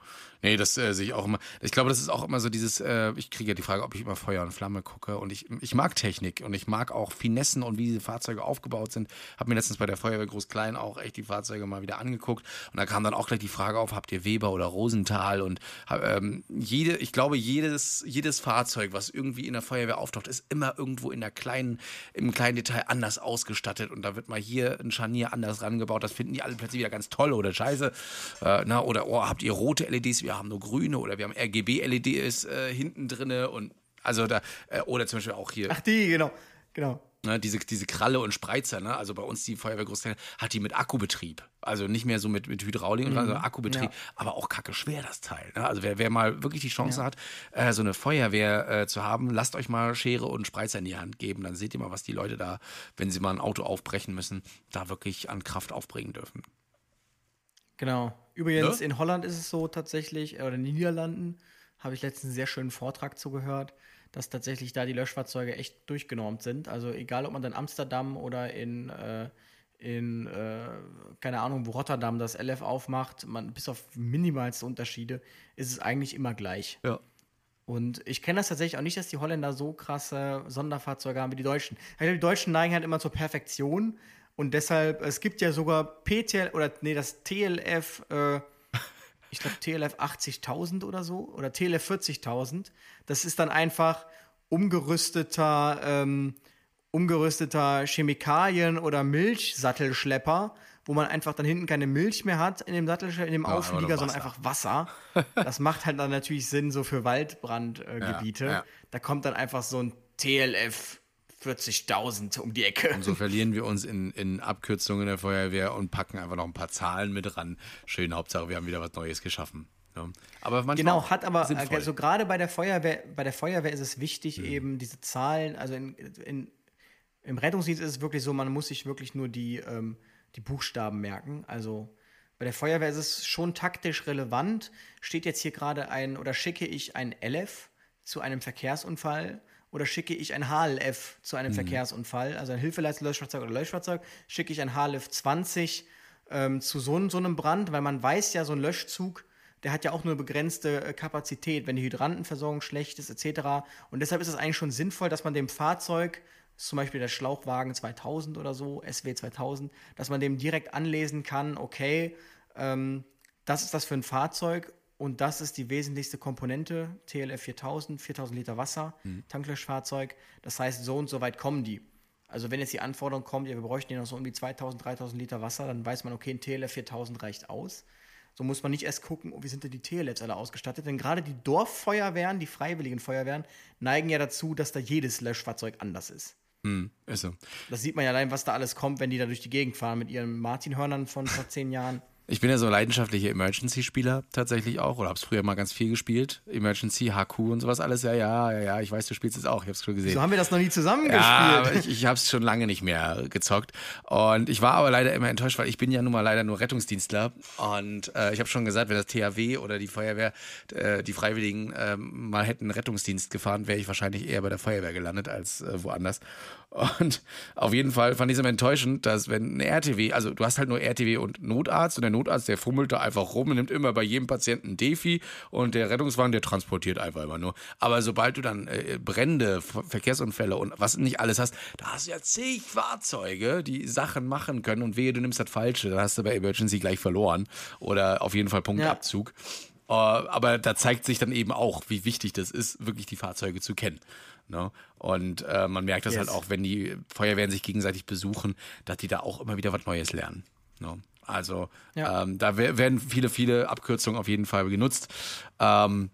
Nee, das äh, sehe ich auch immer. Ich glaube, das ist auch immer so dieses, äh, ich kriege ja die Frage, ob ich immer Feuer und Flamme gucke. Und ich, ich mag Technik und ich mag auch Finessen und wie diese Fahrzeuge aufgebaut sind. Habe mir letztens bei der Feuerwehr Groß-Klein auch echt die Fahrzeuge mal wieder angeguckt. Und da kam dann auch gleich die Frage auf, habt ihr Weber oder Rosenthal? Und ähm, jede, ich glaube, jedes, jedes Fahrzeug, was irgendwie in der Feuerwehr auftaucht, ist immer irgendwo in der kleinen, im kleinen Detail anders ausgestattet. Und da wird mal hier ein Scharnier anders rangebaut. Das finden die alle plötzlich wieder ganz toll oder scheiße. Äh, na, oder oh, habt ihr rote LEDs? Wir haben nur grüne oder wir haben RGB-LEDs äh, hinten drinne und also da, äh, oder zum Beispiel auch hier. Ach, die, genau. Genau. Ne, diese, diese Kralle und Spreizer, ne? also bei uns die Feuerwehr Großteil hat die mit Akkubetrieb. Also nicht mehr so mit, mit Hydraulik, und sondern Akkubetrieb, Ja. aber auch kacke schwer das Teil. Ne? Also wer, wer mal wirklich die Chance hat, äh, so eine Feuerwehr äh, zu haben, lasst euch mal Schere und Spreizer in die Hand geben. Dann seht ihr mal, was die Leute da, wenn sie mal ein Auto aufbrechen müssen, da wirklich an Kraft aufbringen dürfen. Genau. Übrigens, Ne? in Holland ist es so tatsächlich, äh, oder in den Niederlanden, habe ich letztens einen sehr schönen Vortrag zugehört, dass tatsächlich da die Löschfahrzeuge echt durchgenormt sind. Also egal, ob man dann Amsterdam oder in, äh, in äh, keine Ahnung, wo Rotterdam das LF aufmacht, man, bis auf minimalste Unterschiede, ist es eigentlich immer gleich. Ja. Und ich kenne das tatsächlich auch nicht, dass die Holländer so krasse Sonderfahrzeuge haben wie die Deutschen. Die Deutschen neigen halt immer zur Perfektion und deshalb, es gibt ja sogar PTL oder nee, das TLF, äh, ich glaube TLF 80.000 oder so oder TLF 40.000. Das ist dann einfach umgerüsteter, ähm, umgerüsteter Chemikalien- oder Milchsattelschlepper, wo man einfach dann hinten keine Milch mehr hat in dem Sattelschlepper, in dem Ja, Auflieger, sondern einfach Wasser. Das macht halt dann natürlich Sinn so für Waldbrandgebiete. Äh. Ja, ja. Da kommt dann einfach so ein TLF 40.000 um die Ecke. Und so verlieren wir uns in, in Abkürzungen der Feuerwehr und packen einfach noch ein paar Zahlen mit ran. Schön, Hauptsache, wir haben wieder was Neues geschaffen. Ja. Aber manchmal Genau, auch hat aber, sinnvoll. also gerade bei der Feuerwehr, bei der Feuerwehr ist es wichtig, Mhm. eben diese Zahlen, also in, in, im Rettungsdienst ist es wirklich so, man muss sich wirklich nur die, ähm, die Buchstaben merken. Also bei der Feuerwehr ist es schon taktisch relevant. Steht jetzt hier gerade ein, oder schicke ich ein LF zu einem Verkehrsunfall oder schicke ich ein HLF zu Mhm. einem Verkehrsunfall, also ein Hilfeleistung-Löschfahrzeug oder Löschfahrzeug, schicke ich ein HLF 20 ähm, zu so, so einem Brand, weil man weiß ja, so ein Löschzug, der hat ja auch nur eine begrenzte äh, Kapazität, wenn die Hydrantenversorgung schlecht ist, etc. Und deshalb ist es eigentlich schon sinnvoll, dass man dem Fahrzeug, zum Beispiel der Schlauchwagen 2000 oder so, SW 2000, dass man dem direkt anlesen kann, okay, ähm, das ist das für ein Fahrzeug und das ist die wesentlichste Komponente, TLF 4000, 4000 Liter Wasser, Tanklöschfahrzeug. Das heißt, so und so weit kommen die. Also wenn jetzt die Anforderung kommt, ja, wir bräuchten hier noch so um die 2000, 3000 Liter Wasser, dann weiß man, okay, ein TLF 4000 reicht aus. So muss man nicht erst gucken, oh, wie sind denn die TLFs alle ausgestattet? Denn gerade die Dorffeuerwehren, die freiwilligen Feuerwehren, neigen ja dazu, dass da jedes Löschfahrzeug anders ist. Ist so. Das sieht man ja allein, was da alles kommt, wenn die da durch die Gegend fahren mit ihren Martinhörnern von vor zehn Jahren. Ich bin ja so leidenschaftlicher Emergency-Spieler tatsächlich auch oder hab's früher mal ganz viel gespielt. Emergency, HQ und sowas alles. Ja, ja, ja, ja. Ich weiß, du spielst es auch. Ich hab's schon gesehen. So haben wir das noch nie zusammengespielt. Ja, aber ich, ich habe es schon lange nicht mehr gezockt. Und ich war aber leider immer enttäuscht, weil ich bin ja nun mal leider nur Rettungsdienstler. Und äh, ich habe schon gesagt, wenn das THW oder die Feuerwehr, äh, die Freiwilligen äh, mal hätten Rettungsdienst gefahren, wäre ich wahrscheinlich eher bei der Feuerwehr gelandet als äh, woanders. Und auf jeden Fall fand ich es immer enttäuschend, dass wenn eine RTW, also du hast halt nur RTW und Notarzt und Notarzt, der fummelt da einfach rum und nimmt immer bei jedem Patienten ein Defi und der Rettungswagen, der transportiert einfach immer nur. Aber sobald du dann äh, Brände, Ver- Verkehrsunfälle und was nicht alles hast, da hast du ja zig Fahrzeuge, die Sachen machen können und wehe, du nimmst das Falsche, dann hast du bei Emergency gleich verloren oder auf jeden Fall Punktabzug. Äh, aber da zeigt sich dann eben auch, wie wichtig das ist, wirklich die Fahrzeuge zu kennen. Ne? Und äh, man merkt das Yes. halt auch, wenn die Feuerwehren sich gegenseitig besuchen, dass die da auch immer wieder was Neues lernen. Ne? Also Ja. ähm, da wer- werden viele, viele Abkürzungen auf jeden Fall genutzt. Ähm,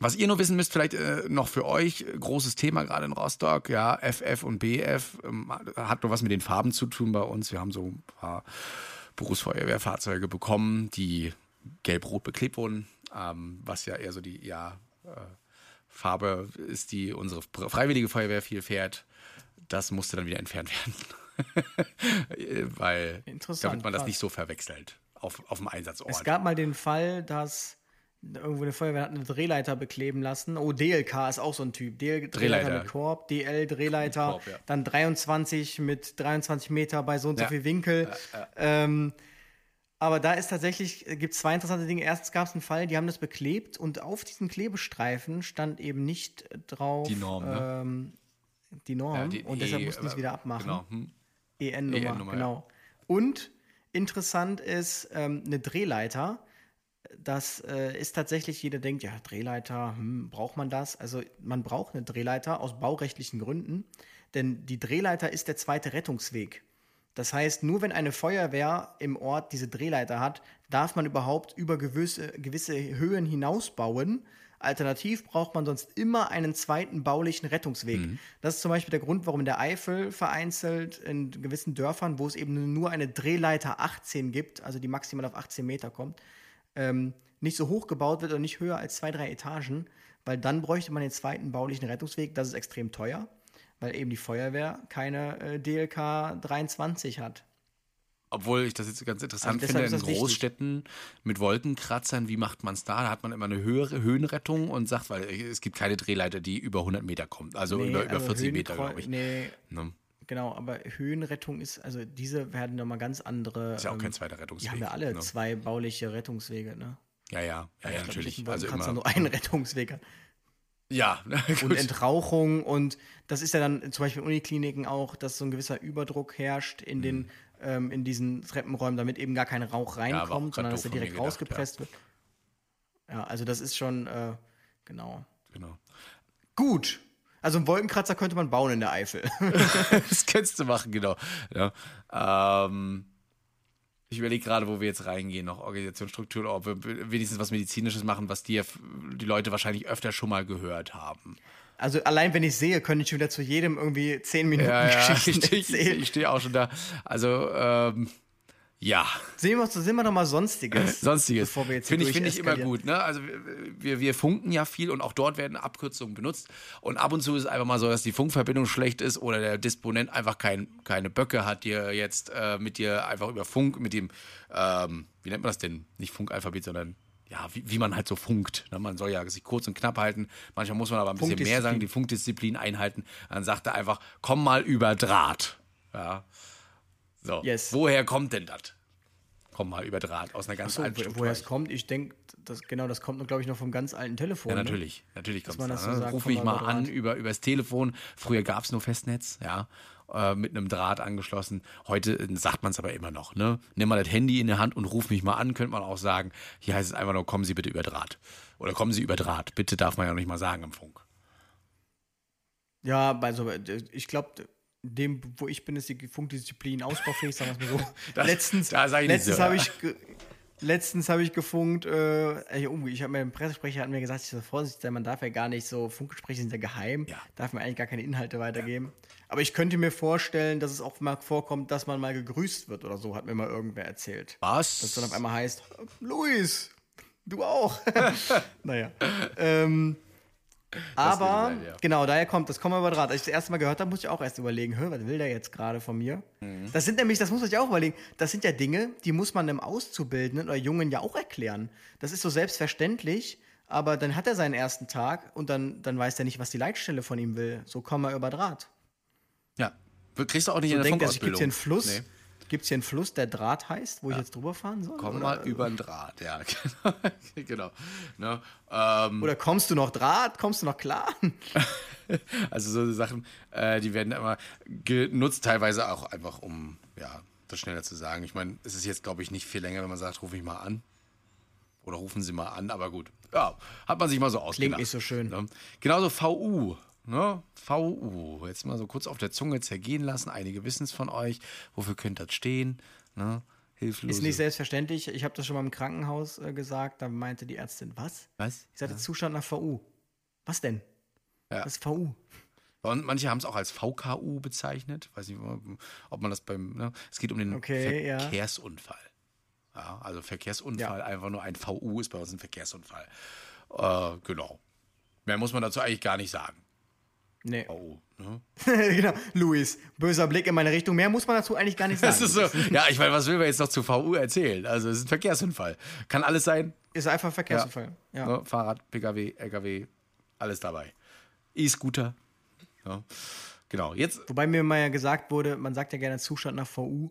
was ihr nur wissen müsst, vielleicht äh, noch für euch, großes Thema gerade in Rostock, ja, FF und BF, ähm, hat nur was mit den Farben zu tun bei uns. Wir haben so ein paar Berufsfeuerwehrfahrzeuge bekommen, die gelb-rot beklebt wurden, ähm, was ja eher so die, ja, äh, Farbe ist, die unsere freiwillige Feuerwehr viel fährt. Das musste dann wieder entfernt werden. Weil, damit man das krass. nicht so verwechselt auf, auf dem Einsatzort. Es gab mal den Fall, dass irgendwo eine Feuerwehr hat eine Drehleiter bekleben lassen. Oh, DLK ist auch so ein Typ. DL Drehleiter, Drehleiter. mit Korb, DL Drehleiter, Korb, ja. dann 23 mit 23 Meter bei so und so Ja. viel Winkel. Ähm, aber da ist tatsächlich, gibt es zwei interessante Dinge. Erstens gab es einen Fall, die haben das beklebt und auf diesen Klebestreifen stand eben nicht drauf Die Norm, ne? ähm, die Norm. Ja, die und deshalb E- mussten sie es wieder abmachen. Genau. Hm. EN-Nummer, EN-Nummer, genau. Und interessant ist ähm, eine Drehleiter. Das äh, ist tatsächlich, jeder denkt, ja, Drehleiter, hm, braucht man das? Also man braucht eine Drehleiter aus baurechtlichen Gründen, denn die Drehleiter ist der zweite Rettungsweg. Das heißt, nur wenn eine Feuerwehr im Ort diese Drehleiter hat, darf man überhaupt über gewisse, gewisse Höhen hinausbauen. Alternativ braucht man sonst immer einen zweiten baulichen Rettungsweg. Das ist zum Beispiel der Grund, warum in der Eifel vereinzelt in gewissen Dörfern, wo es eben nur eine Drehleiter 18 gibt, also die maximal auf 18 Meter kommt, ähm, nicht so hoch gebaut wird oder nicht höher als zwei, drei Etagen, weil dann bräuchte man den zweiten baulichen Rettungsweg. Das ist extrem teuer, weil eben die Feuerwehr keine äh, DLK 23 hat. Obwohl ich das jetzt ganz interessant Also finde, in das wichtig. Großstädten mit Wolkenkratzern, wie macht man es da? Da hat man immer eine höhere Höhenrettung und sagt, weil es gibt keine Drehleiter, die über 100 Meter kommt. Also Nee, über, über also 40 Meter, glaube ich. Nee, Ne? genau, aber Höhenrettung ist, also diese werden nochmal ganz andere. Ist ja auch kein ähm, zweiter Die Rettungsweg. haben ja alle ne? zwei bauliche Rettungswege, ne? Ja, ja, ja, ja, natürlich. nicht, Also immer. nur einen Rettungsweg. Ja, Und. Entrauchung und das ist ja dann zum Beispiel in Unikliniken auch, dass so ein gewisser Überdruck herrscht in den ähm, in diesen Treppenräumen, damit eben gar kein Rauch reinkommt, grad sondern dass er direkt gedacht, rausgepresst wird. Ja, also das ist schon äh, genau. genau. Gut. Also einen Wolkenkratzer könnte man bauen in der Eifel. das könntest du machen, genau. Ja. Ähm, ich überlege gerade, wo wir jetzt reingehen, noch Organisationsstruktur, ob wir wenigstens was Medizinisches machen, was die, die Leute wahrscheinlich öfter schon mal gehört haben. Also allein wenn ich sehe, könnte ich schon wieder zu jedem irgendwie zehn Minuten Ja, ja, Geschichten ich, ich, erzählen. ich stehe auch schon da. Also, ähm, ja. Sehen wir, sehen wir doch mal Sonstiges. Sonstiges. Finde ich, finde ich immer gut. Ne? Also wir, wir funken ja viel und auch dort werden Abkürzungen benutzt. Und ab und zu ist es einfach mal so, dass die Funkverbindung schlecht ist oder der Disponent einfach kein, keine Böcke hat, dir jetzt äh, mit dir einfach über Funk, mit dem, ähm, wie nennt man das denn? Nicht Funkalphabet, sondern ja, wie, wie man halt so funkt. Ne? Man soll ja sich kurz und knapp halten. Manchmal muss man aber ein bisschen mehr sagen, die Funkdisziplin einhalten. Dann sagt er einfach, komm mal über Draht. Ja. So, Yes. woher kommt denn das? Komm mal über Draht aus einer ganz So, alten Struktur. woher es kommt, ich denke, das, genau, das kommt, glaube ich, noch vom ganz alten Telefon. Ja, ne? natürlich. Natürlich kommt es das da. so ne? sagt, Ruf mich mal an über, übers Telefon. Früher gab es nur Festnetz, ja. Äh, Mit einem Draht angeschlossen. Heute äh, sagt man es aber immer noch. Ne? Nimm mal das Handy in die Hand und ruf mich mal an, könnte man auch sagen. Hier heißt es einfach nur, kommen Sie bitte über Draht. Oder kommen Sie über Draht. Bitte darf man ja nicht mal sagen im Funk. Ja, also ich glaube, dem, wo ich bin, ist die Funkdisziplin ausbaufähig, sagen wir es mal so. Das- letztens da letztens habe ich letztens habe ich gefunkt, äh, oh, ich habe mir ein Pressesprecher hat mir gesagt, ich soll vorsichtig sein, man darf ja gar nicht so Funkgespräche sind ja geheim, Ja. darf man eigentlich gar keine Inhalte weitergeben. Aber ich könnte mir vorstellen, dass es auch mal vorkommt, dass man mal gegrüßt wird oder so, hat mir mal irgendwer erzählt. Was? Dass dann auf einmal heißt, Luis, du auch. naja. Ähm, aber, geil, ja. genau, daher kommt, das wir über Draht. Als ich das erste Mal gehört habe, musste ich auch erst überlegen, was will der jetzt gerade von mir? Mhm. Das sind nämlich, das muss man sich auch überlegen, das sind ja Dinge, die muss man einem Auszubildenden oder Jungen ja auch erklären. Das ist so selbstverständlich, aber dann hat er seinen ersten Tag und dann, dann weiß er nicht, was die Leitstelle von ihm will. So wir über Draht. Ja. Kriegst du auch nicht So in der denkt er sich, gibt Funkausbildung. es hier einen Fluss? Nee. Gibt es hier einen Fluss, der Draht heißt, wo ich jetzt drüber fahren soll? Komm oder, mal über den Draht, ja, genau. genau. Ne? Ähm, Oder kommst du noch Draht? Kommst du noch klar? Also so Sachen, äh, die werden immer genutzt, teilweise auch einfach, um ja, das schneller zu sagen. Ich meine, es ist jetzt, glaube ich, nicht viel länger, wenn man sagt, ruf mich mal an. Oder rufen Sie mal an, aber gut. Ja, hat man sich mal so ausgedacht. nicht so schön. Ne? Genauso VU. Ne? VU. Jetzt mal so kurz auf der Zunge zergehen lassen. Einige wissen es von euch. Wofür könnte das stehen? Ne? Hilflose. Ist nicht selbstverständlich. Ich habe das schon mal im Krankenhaus äh, gesagt. Da meinte die Ärztin, was? Was? Ich sagte, Zustand nach VU. Was denn? Ja. Was ist VU? Und manche haben es auch als VKU bezeichnet. Weiß nicht, ob man das beim. Ne? Es geht um den Okay, ja. Verkehrsunfall. Ja. also Verkehrsunfall, einfach nur ein VU ist bei uns ein Verkehrsunfall. Äh, genau. Mehr muss man dazu eigentlich gar nicht sagen. Nee. VU. Ne? genau. Luis, böser Blick in meine Richtung. Mehr muss man dazu eigentlich gar nicht sagen. Das ist so. Ja, ich meine, was will man jetzt noch zu VU erzählen? Also, es ist ein Verkehrsunfall. Kann alles sein. Ist einfach ein Verkehrsunfall. Ja. Ne? Fahrrad, Pkw, LKW, alles dabei. E-Scooter. Ja. Genau. Jetzt Wobei mir mal ja gesagt wurde, man sagt ja gerne Zustand nach VU.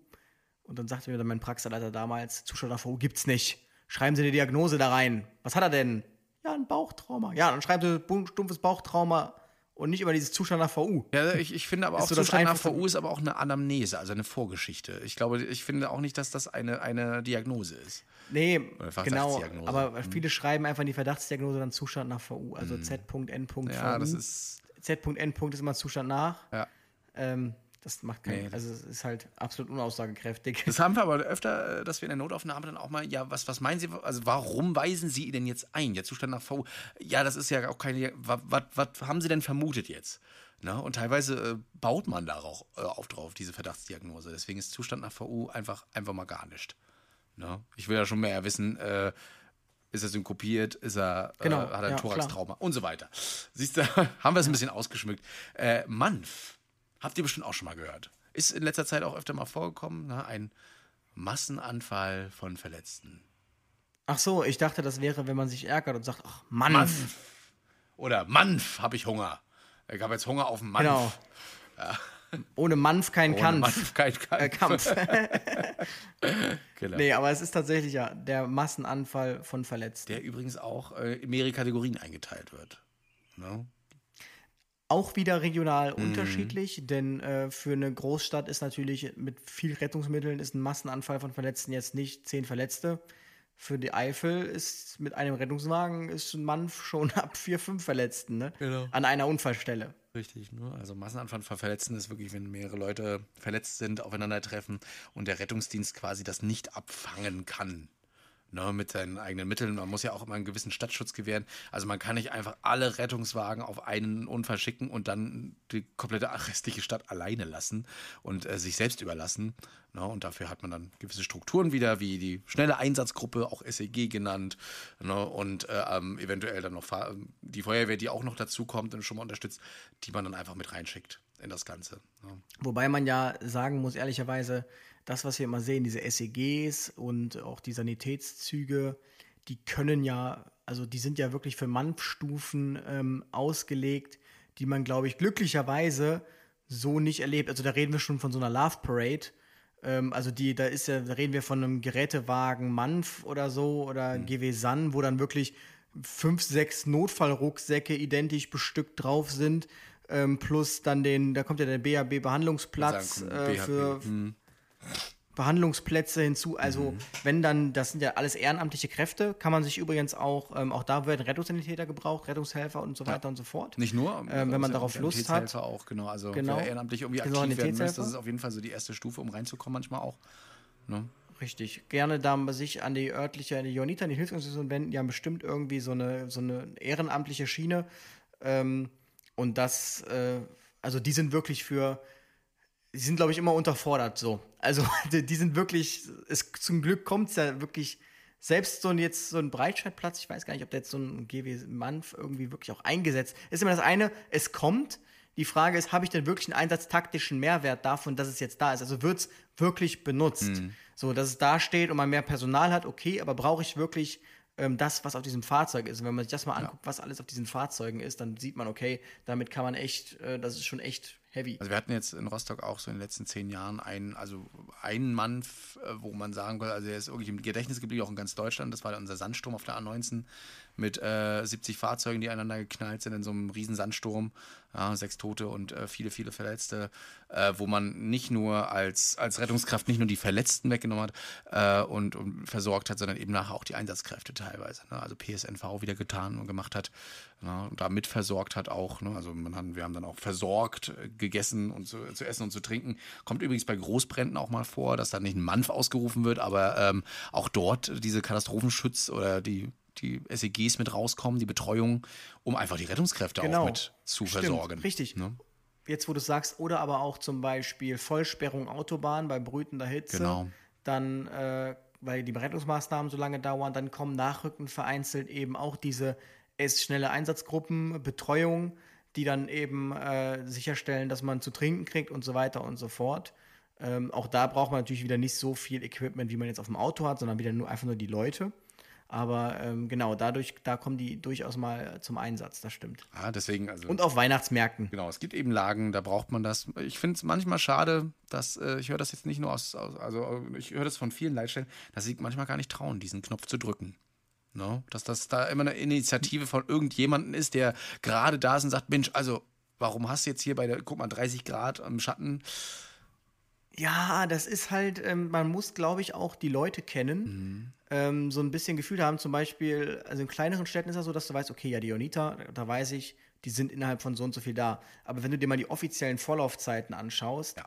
Und dann sagte mir dann mein Praxisleiter damals, Zustand nach VU gibt's nicht. Schreiben Sie die Diagnose da rein. Was hat er denn? Ja, ein Bauchtrauma. Ja, dann schreiben Sie stumpfes Bauchtrauma und nicht über dieses Zustand nach VU. Ja, ich, ich finde aber Ist auch so Zustand nach. VU ist aber auch eine Anamnese, also eine Vorgeschichte. Ich glaube, ich finde auch nicht, dass das eine, eine Diagnose ist. Nee, genau. Verdachtsdiagnose. Aber viele schreiben einfach in die Verdachtsdiagnose dann Zustand nach VU. Also Z.N. Ja, VU. das ist. Z.N. ist immer Zustand nach. Ja. Ähm, das macht keinen, Nee, also es ist halt absolut unaussagekräftig. Das haben wir aber öfter, äh, dass wir in der Notaufnahme dann auch mal, ja, was, was meinen Sie, also warum weisen Sie ihn denn jetzt ein? Der Zustand nach VU. Ja, das ist ja auch keine, was, haben Sie denn vermutet jetzt? Ne? Und teilweise äh, baut man da auch äh, auf drauf, diese Verdachtsdiagnose. Deswegen ist Zustand nach VU einfach, einfach mal gar nicht. Ne? Ich will ja schon mehr wissen, äh, ist er synkopiert, ist er, Genau, äh, hat er ein ja, Thoraxtrauma und so weiter. Siehst du, haben wir es ein bisschen ausgeschmückt. Äh, Manf, habt ihr bestimmt auch schon mal gehört. Ist in letzter Zeit auch öfter mal vorgekommen, ne? ein Massenanfall von Verletzten. Ach so, ich dachte, das wäre, wenn man sich ärgert und sagt, ach Mann. Manf. Oder Manf, habe ich Hunger. Ich habe jetzt Hunger auf Manf. Genau. Ohne Manf kein Ohne Kampf. Manf kein Kampf. Äh, Kampf. Genau. nee, aber es ist tatsächlich ja der Massenanfall von Verletzten. Der übrigens auch äh, in mehrere Kategorien eingeteilt wird. Ne? Auch wieder regional Mhm. unterschiedlich, denn äh, für eine Großstadt ist natürlich mit viel Rettungsmitteln ist ein Massenanfall von Verletzten jetzt nicht zehn Verletzte. Für die Eifel ist mit einem Rettungswagen ist ein Mann schon ab vier, fünf Verletzten ne? Genau. an einer Unfallstelle. Richtig, ne? Also Massenanfall von Verletzten ist wirklich, wenn mehrere Leute verletzt sind, aufeinandertreffen und der Rettungsdienst quasi das nicht abfangen kann. Ne, mit seinen eigenen Mitteln. Man muss ja auch immer einen gewissen Stadtschutz gewähren. Also man kann nicht einfach alle Rettungswagen auf einen Unfall schicken und dann die komplette restliche Stadt alleine lassen und äh, sich selbst überlassen. Ne, und dafür hat man dann gewisse Strukturen wieder, wie die schnelle Einsatzgruppe, auch SEG genannt. Ne, und äh, ähm, eventuell dann noch Fahr- die Feuerwehr, die auch noch dazu kommt und schon mal unterstützt, die man dann einfach mit reinschickt in das Ganze. Ne. Wobei man ja sagen muss, ehrlicherweise, das, was wir immer sehen, diese SEGs und auch die Sanitätszüge, die können ja, also die sind ja wirklich für Manfstufen ähm, ausgelegt, die man, glaube ich, glücklicherweise so nicht erlebt. Also da reden wir schon von so einer Love Parade. Ähm, also die, da ist ja, da reden wir von einem Gerätewagen Manf oder so oder GW San, wo dann wirklich fünf, sechs Notfallrucksäcke identisch bestückt drauf sind. Ähm, plus dann den, da kommt ja der BAB-Behandlungsplatz Sagen, äh, für Behandlungsplätze hinzu. Also, wenn dann, das sind ja alles ehrenamtliche Kräfte, kann man sich übrigens auch, ähm, auch da werden Rettungssanitäter gebraucht, Rettungshelfer und so weiter und so fort. Nicht nur, Ähm, wenn man darauf Lust hat. Auch, genau. Also Genau. wer ehrenamtlich irgendwie Genau, aktiv werden Sanitätshelfer. das ist auf jeden Fall so die erste Stufe, um reinzukommen manchmal auch. Ne? Richtig. Gerne da sich an die örtliche, an die Jonita, an die Hilfsorganisation wenden. Die haben bestimmt irgendwie so eine, so eine ehrenamtliche Schiene. Ähm, und das, äh, also die sind wirklich für, die sind, glaube ich, immer unterfordert so. Also die, die sind wirklich, es, zum Glück kommt es ja wirklich, selbst so ein jetzt so ein Breitscheidplatz, ich weiß gar nicht, ob der jetzt so ein GW Manf irgendwie wirklich auch eingesetzt ist. immer das eine, es kommt. Die Frage ist, habe ich denn wirklich einen einsatztaktischen Mehrwert davon, dass es jetzt da ist? Also wird es wirklich benutzt? So, dass es da steht und man mehr Personal hat, okay, aber brauche ich wirklich ähm, das, was auf diesem Fahrzeug ist? Und wenn man sich das mal anguckt, was alles auf diesen Fahrzeugen ist, dann sieht man, okay, damit kann man echt, äh, das ist schon echt heavy. Also wir hatten jetzt in Rostock auch so in den letzten zehn Jahren einen, also einen Mann, wo man sagen konnte, also der ist irgendwie im Gedächtnis geblieben, auch in ganz Deutschland. Das war unser Sandsturm auf der A19 mit äh, 70 Fahrzeugen, die aneinander geknallt sind in so einem riesen Sandsturm. Ja, sechs Tote und äh, viele, viele Verletzte, äh, wo man nicht nur als, als Rettungskraft nicht nur die Verletzten weggenommen hat äh, und, und versorgt hat, sondern eben nachher auch die Einsatzkräfte teilweise. Ne? Also PSNV wieder getan und gemacht hat ne? und da mitversorgt hat auch. Ne? Also man hat, wir haben dann auch versorgt, äh, gegessen und zu, zu essen und zu trinken. Kommt übrigens bei Großbränden auch mal vor, dass dann nicht ein Manf ausgerufen wird, aber ähm, auch dort diese Katastrophenschutz oder die die SEGs mit rauskommen, die Betreuung, um einfach die Rettungskräfte auch mit zu Genau. Stimmt, versorgen. Richtig. Ne? Jetzt, wo du es sagst, oder aber auch zum Beispiel Vollsperrung Autobahn bei brütender Hitze. Genau. Dann, äh, weil die Rettungsmaßnahmen so lange dauern, dann kommen nachrückend vereinzelt eben auch diese es schnelle Einsatzgruppen, Betreuung, die dann eben äh, sicherstellen, dass man zu trinken kriegt und so weiter und so fort. Ähm, auch da braucht man natürlich wieder nicht so viel Equipment, wie man jetzt auf dem Auto hat, sondern wieder nur einfach nur die Leute. Aber ähm, genau, dadurch, da kommen die durchaus mal zum Einsatz, das stimmt. Ja, deswegen, also. Und auf Weihnachtsmärkten. Genau, es gibt eben Lagen, da braucht man das. Ich finde es manchmal schade, dass äh, ich höre das jetzt nicht nur aus, aus also ich höre das von vielen Leitstellen, dass sie manchmal gar nicht trauen, diesen Knopf zu drücken. No? Dass das da immer eine Initiative von irgendjemandem ist, der gerade da ist und sagt, Mensch, also warum hast du jetzt hier bei der, guck mal, 30 Grad im Schatten? Ja, das ist halt, ähm, man muss, glaube ich, auch die Leute kennen, ähm, so ein bisschen Gefühl haben. Zum Beispiel, also in kleineren Städten ist das so, dass du weißt, okay, ja, die Jonita, da, weiß ich, die sind innerhalb von so und so viel da. Aber wenn du dir mal die offiziellen Vorlaufzeiten anschaust,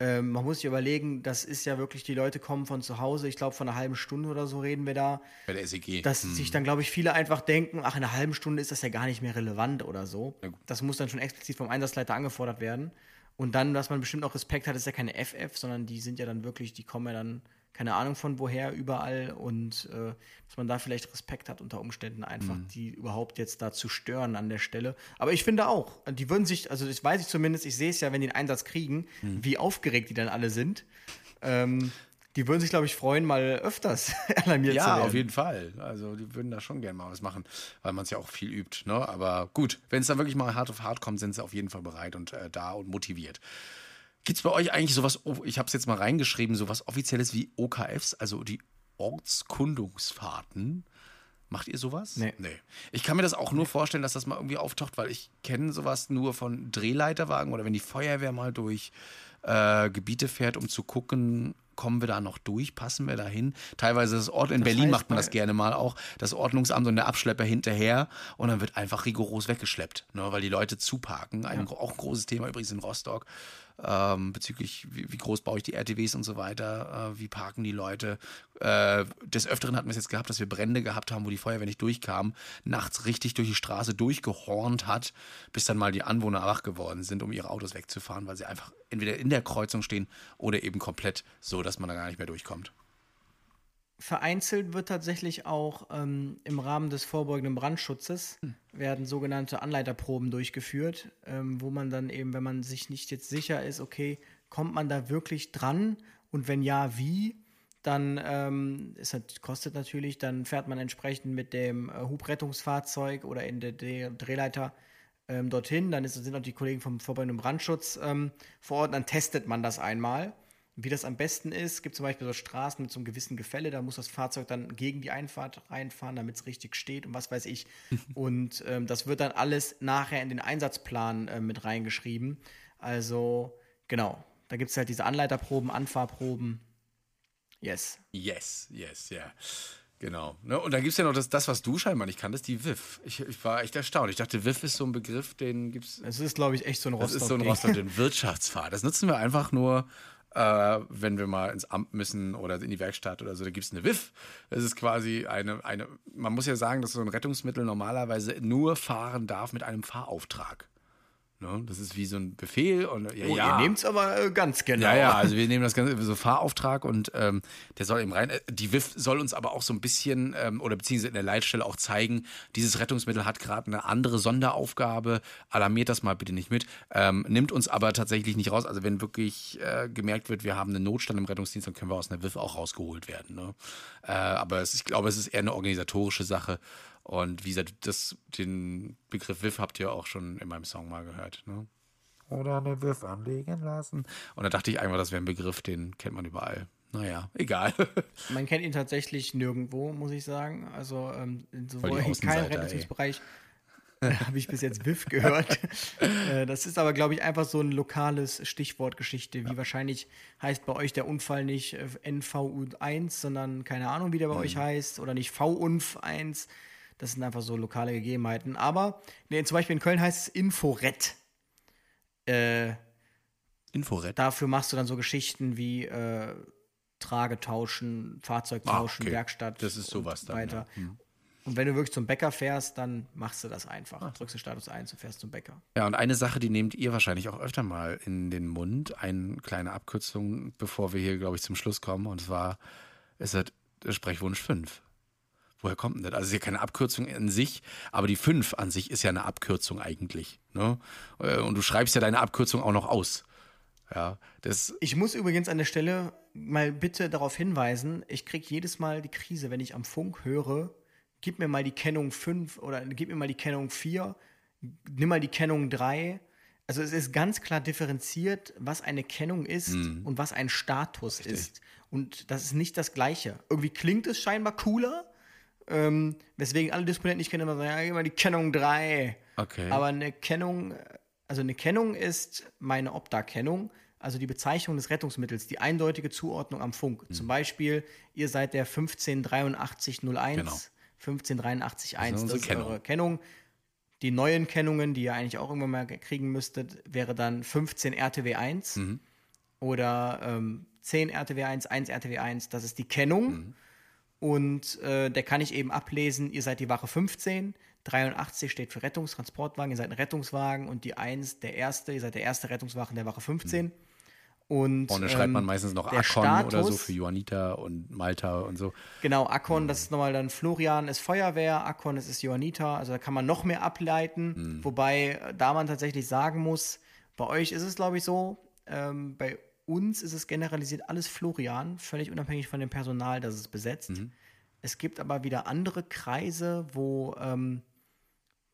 ähm, man muss sich überlegen, das ist ja wirklich, die Leute kommen von zu Hause, ich glaube, von einer halben Stunde oder so reden wir da. Bei der SEG. Dass sich dann, glaube ich, viele einfach denken, ach, in einer halben Stunde ist das ja gar nicht mehr relevant oder so. Ja. Das muss dann schon explizit vom Einsatzleiter angefordert werden. Und dann, dass man bestimmt auch Respekt hat, ist ja keine FF, sondern die sind ja dann wirklich, die kommen ja dann, keine Ahnung von woher, überall. Und äh, dass man da vielleicht Respekt hat unter Umständen einfach, Mhm. die überhaupt jetzt da zu stören an der Stelle. Aber ich finde auch, die würden sich, also das weiß ich zumindest, ich sehe es ja, wenn die einen Einsatz kriegen, Mhm. wie aufgeregt die dann alle sind. Ähm, Die würden sich, glaube ich, freuen, mal öfters alarmiert zu Ja, werden. auf jeden Fall. Also die würden da schon gerne mal was machen, weil man es ja auch viel übt. Ne? Aber gut, wenn es dann wirklich mal hart auf hart kommt, sind sie auf jeden Fall bereit und äh, da und motiviert. Gibt es bei euch eigentlich sowas, oh, ich habe es jetzt mal reingeschrieben, sowas Offizielles wie OKFs, also die Ortskundungsfahrten? Macht ihr sowas? Nee. nee. Ich kann mir das auch nur vorstellen, dass das mal irgendwie auftaucht, weil ich kenne sowas nur von Drehleiterwagen oder wenn die Feuerwehr mal durch äh, Gebiete fährt, um zu gucken, kommen wir da noch durch, passen wir da hin. Teilweise das Ort, in Berlin heißt macht man das gerne mal auch, das Ordnungsamt und der Abschlepper hinterher und dann wird einfach rigoros weggeschleppt, ne, weil die Leute zuparken. Ein, Auch ein großes Thema übrigens in Rostock. Ähm, bezüglich, wie, wie groß baue ich die RTWs und so weiter, äh, wie parken die Leute. Äh, des Öfteren hatten wir es jetzt gehabt, dass wir Brände gehabt haben, wo die Feuerwehr nicht durchkam, nachts richtig durch die Straße durchgehornt hat, bis dann mal die Anwohner wach geworden sind, um ihre Autos wegzufahren, weil sie einfach entweder in der Kreuzung stehen oder eben komplett so, dass man da gar nicht mehr durchkommt. Vereinzelt wird tatsächlich auch ähm, im Rahmen des vorbeugenden Brandschutzes werden sogenannte Anleiterproben durchgeführt, ähm, wo man dann eben, wenn man sich nicht jetzt sicher ist, okay, kommt man da wirklich dran und wenn ja, wie, dann ähm, ist, kostet natürlich, dann fährt man entsprechend mit dem äh, Hubrettungsfahrzeug oder in der D Drehleiter ähm, dorthin. Dann ist, sind auch die Kollegen vom vorbeugenden Brandschutz ähm, vor Ort. Dann testet man das einmal. Wie das am besten ist, gibt zum Beispiel so Straßen mit so einem gewissen Gefälle, da muss das Fahrzeug dann gegen die Einfahrt reinfahren, damit es richtig steht und was weiß ich. und ähm, das wird dann alles nachher in den Einsatzplan äh, mit reingeschrieben. Also, genau, da gibt es halt diese Anleiterproben, Anfahrproben. Yes. Yes, yes, ja. Genau. Ne? Und dann gibt es ja noch das, das, was du scheinbar nicht kanntest, die WIF. Ich, ich war echt erstaunt. Ich dachte, WIF ist so ein Begriff, den gibt es. Es ist, glaube ich, echt so ein Das Rostock. ist so ein Rostock, den Wirtschaftsfahrt. Das nutzen wir einfach nur, äh, wenn wir mal ins Amt müssen oder in die Werkstatt oder so. Da gibt es eine WIF. Das ist quasi eine, eine, man muss ja sagen, dass so ein Rettungsmittel normalerweise nur fahren darf mit einem Fahrauftrag. Ne? Das ist wie so ein Befehl und ja, Oh, ja. Ihr nehmt es aber äh, ganz genau. Ja, ja, also wir nehmen das Ganze so Fahrauftrag und ähm, der soll eben rein. äh, Die WIF soll uns aber auch so ein bisschen ähm, oder beziehungsweise in der Leitstelle auch zeigen, dieses Rettungsmittel hat gerade eine andere Sonderaufgabe, alarmiert das mal bitte nicht mit, ähm, nimmt uns aber tatsächlich nicht raus. Also wenn wirklich äh, gemerkt wird, wir haben einen Notstand im Rettungsdienst, dann können wir aus einer WIF auch rausgeholt werden. Ne? Äh, aber es, ich glaube, es ist eher eine organisatorische Sache. Und wie gesagt, das, den Begriff WIF habt ihr auch schon in meinem Song mal gehört. Ne? oder eine WIF anlegen lassen. Und da dachte ich einfach, das wäre ein Begriff, den kennt man überall. Naja, egal. Man kennt ihn tatsächlich nirgendwo, muss ich sagen. Also ähm, sowohl in keinem. Rettungsbereich habe ich bis jetzt WIF gehört. äh, das ist aber, glaube ich, einfach so ein lokales Stichwortgeschichte, wie wahrscheinlich heißt bei euch der Unfall nicht äh, NVU1, sondern keine Ahnung, wie der bei Mhm. euch heißt, oder nicht VUNF1. Das sind einfach so lokale Gegebenheiten. Aber nee, zum Beispiel in Köln heißt es Inforett. Äh, Inforett. dafür machst du dann so Geschichten wie äh, Trage tauschen, Fahrzeug tauschen, Ah, okay. Werkstatt. Das ist sowas dann, weiter. ja. Hm. Und wenn du wirklich zum Bäcker fährst, dann machst du das einfach. Drückst du Status 1 und fährst zum Bäcker. Ja, und eine Sache, die nehmt ihr wahrscheinlich auch öfter mal in den Mund. Eine kleine Abkürzung, bevor wir hier, glaube ich, zum Schluss kommen. Und zwar ist das Sprechwunsch 5. Woher kommt denn das? Also es ist ja keine Abkürzung in sich, aber die 5 an sich ist ja eine Abkürzung eigentlich. Ne? Äh, Und du schreibst ja deine Abkürzung auch noch aus. Ja, das Ich muss übrigens an der Stelle mal bitte darauf hinweisen, ich kriege jedes Mal die Krise, wenn ich am Funk höre, gib mir mal die Kennung 5 oder gib mir mal die Kennung 4, nimm mal die Kennung 3. Also es ist ganz klar differenziert, was eine Kennung ist und was ein Status ist. Und das ist nicht das Gleiche. Irgendwie klingt es scheinbar cooler, ähm, weswegen alle Disponenten nicht kennen, immer sagen, ja, mal die Kennung 3. Okay. Aber eine Kennung, also eine Kennung ist meine Obda-Kennung, also die Bezeichnung des Rettungsmittels, die eindeutige Zuordnung am Funk. Mhm. Zum Beispiel, ihr seid der 158301, Genau. 15831, Das das ist ist, unsere eure Kennung. Die neuen Kennungen, die ihr eigentlich auch irgendwann mal kriegen müsstet, wäre dann 15 RTW1 Mhm. oder ähm, 10 RTW1, 1 RTW1, das ist die Kennung. Mhm. Und äh, der kann ich eben ablesen, ihr seid die Wache 15, 83 steht für Rettungstransportwagen, ihr seid ein Rettungswagen und die 1 der erste, ihr seid der erste Rettungswagen der Wache 15. Und Vorne schreibt man ähm, meistens noch Akon oder so Status- für Johannita und Malta und so. Genau, Akon, das ist nochmal dann Florian ist Feuerwehr, Akon das ist Johannita, also da kann man noch mehr ableiten, wobei äh, da man tatsächlich sagen muss, bei euch ist es glaube ich so, ähm, bei uns ist es generalisiert alles Florian, völlig unabhängig von dem Personal, das es besetzt. Es gibt aber wieder andere Kreise, wo, ähm,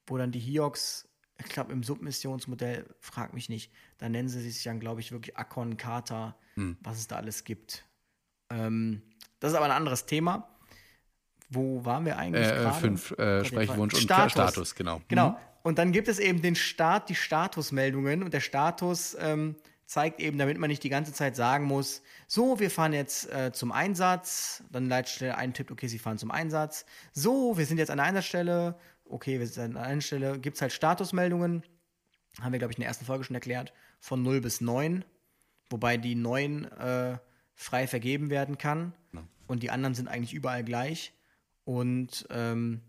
wo dann die Hiox, ich glaube im Submissionsmodell, frag mich nicht, da nennen sie sich dann, glaube ich, wirklich Akon, Kata, was es da alles gibt. Ähm, das ist aber ein anderes Thema. Wo waren wir eigentlich Äh, äh, gerade? fünf äh, Sprechwunsch und Status. Status, genau. Genau. Und dann gibt es eben den Start, die Statusmeldungen und der Status ähm, zeigt eben, damit man nicht die ganze Zeit sagen muss, so, wir fahren jetzt äh, zum Einsatz, dann Leitstelle eintippt, okay, Sie fahren zum Einsatz. So, wir sind jetzt an der Einsatzstelle, okay, wir sind an der Einsatzstelle, gibt es halt Statusmeldungen, haben wir, glaube ich, in der ersten Folge schon erklärt, von 0 bis 9, wobei die 9 äh, frei vergeben werden kann. Und die anderen sind eigentlich überall gleich. Und ähm,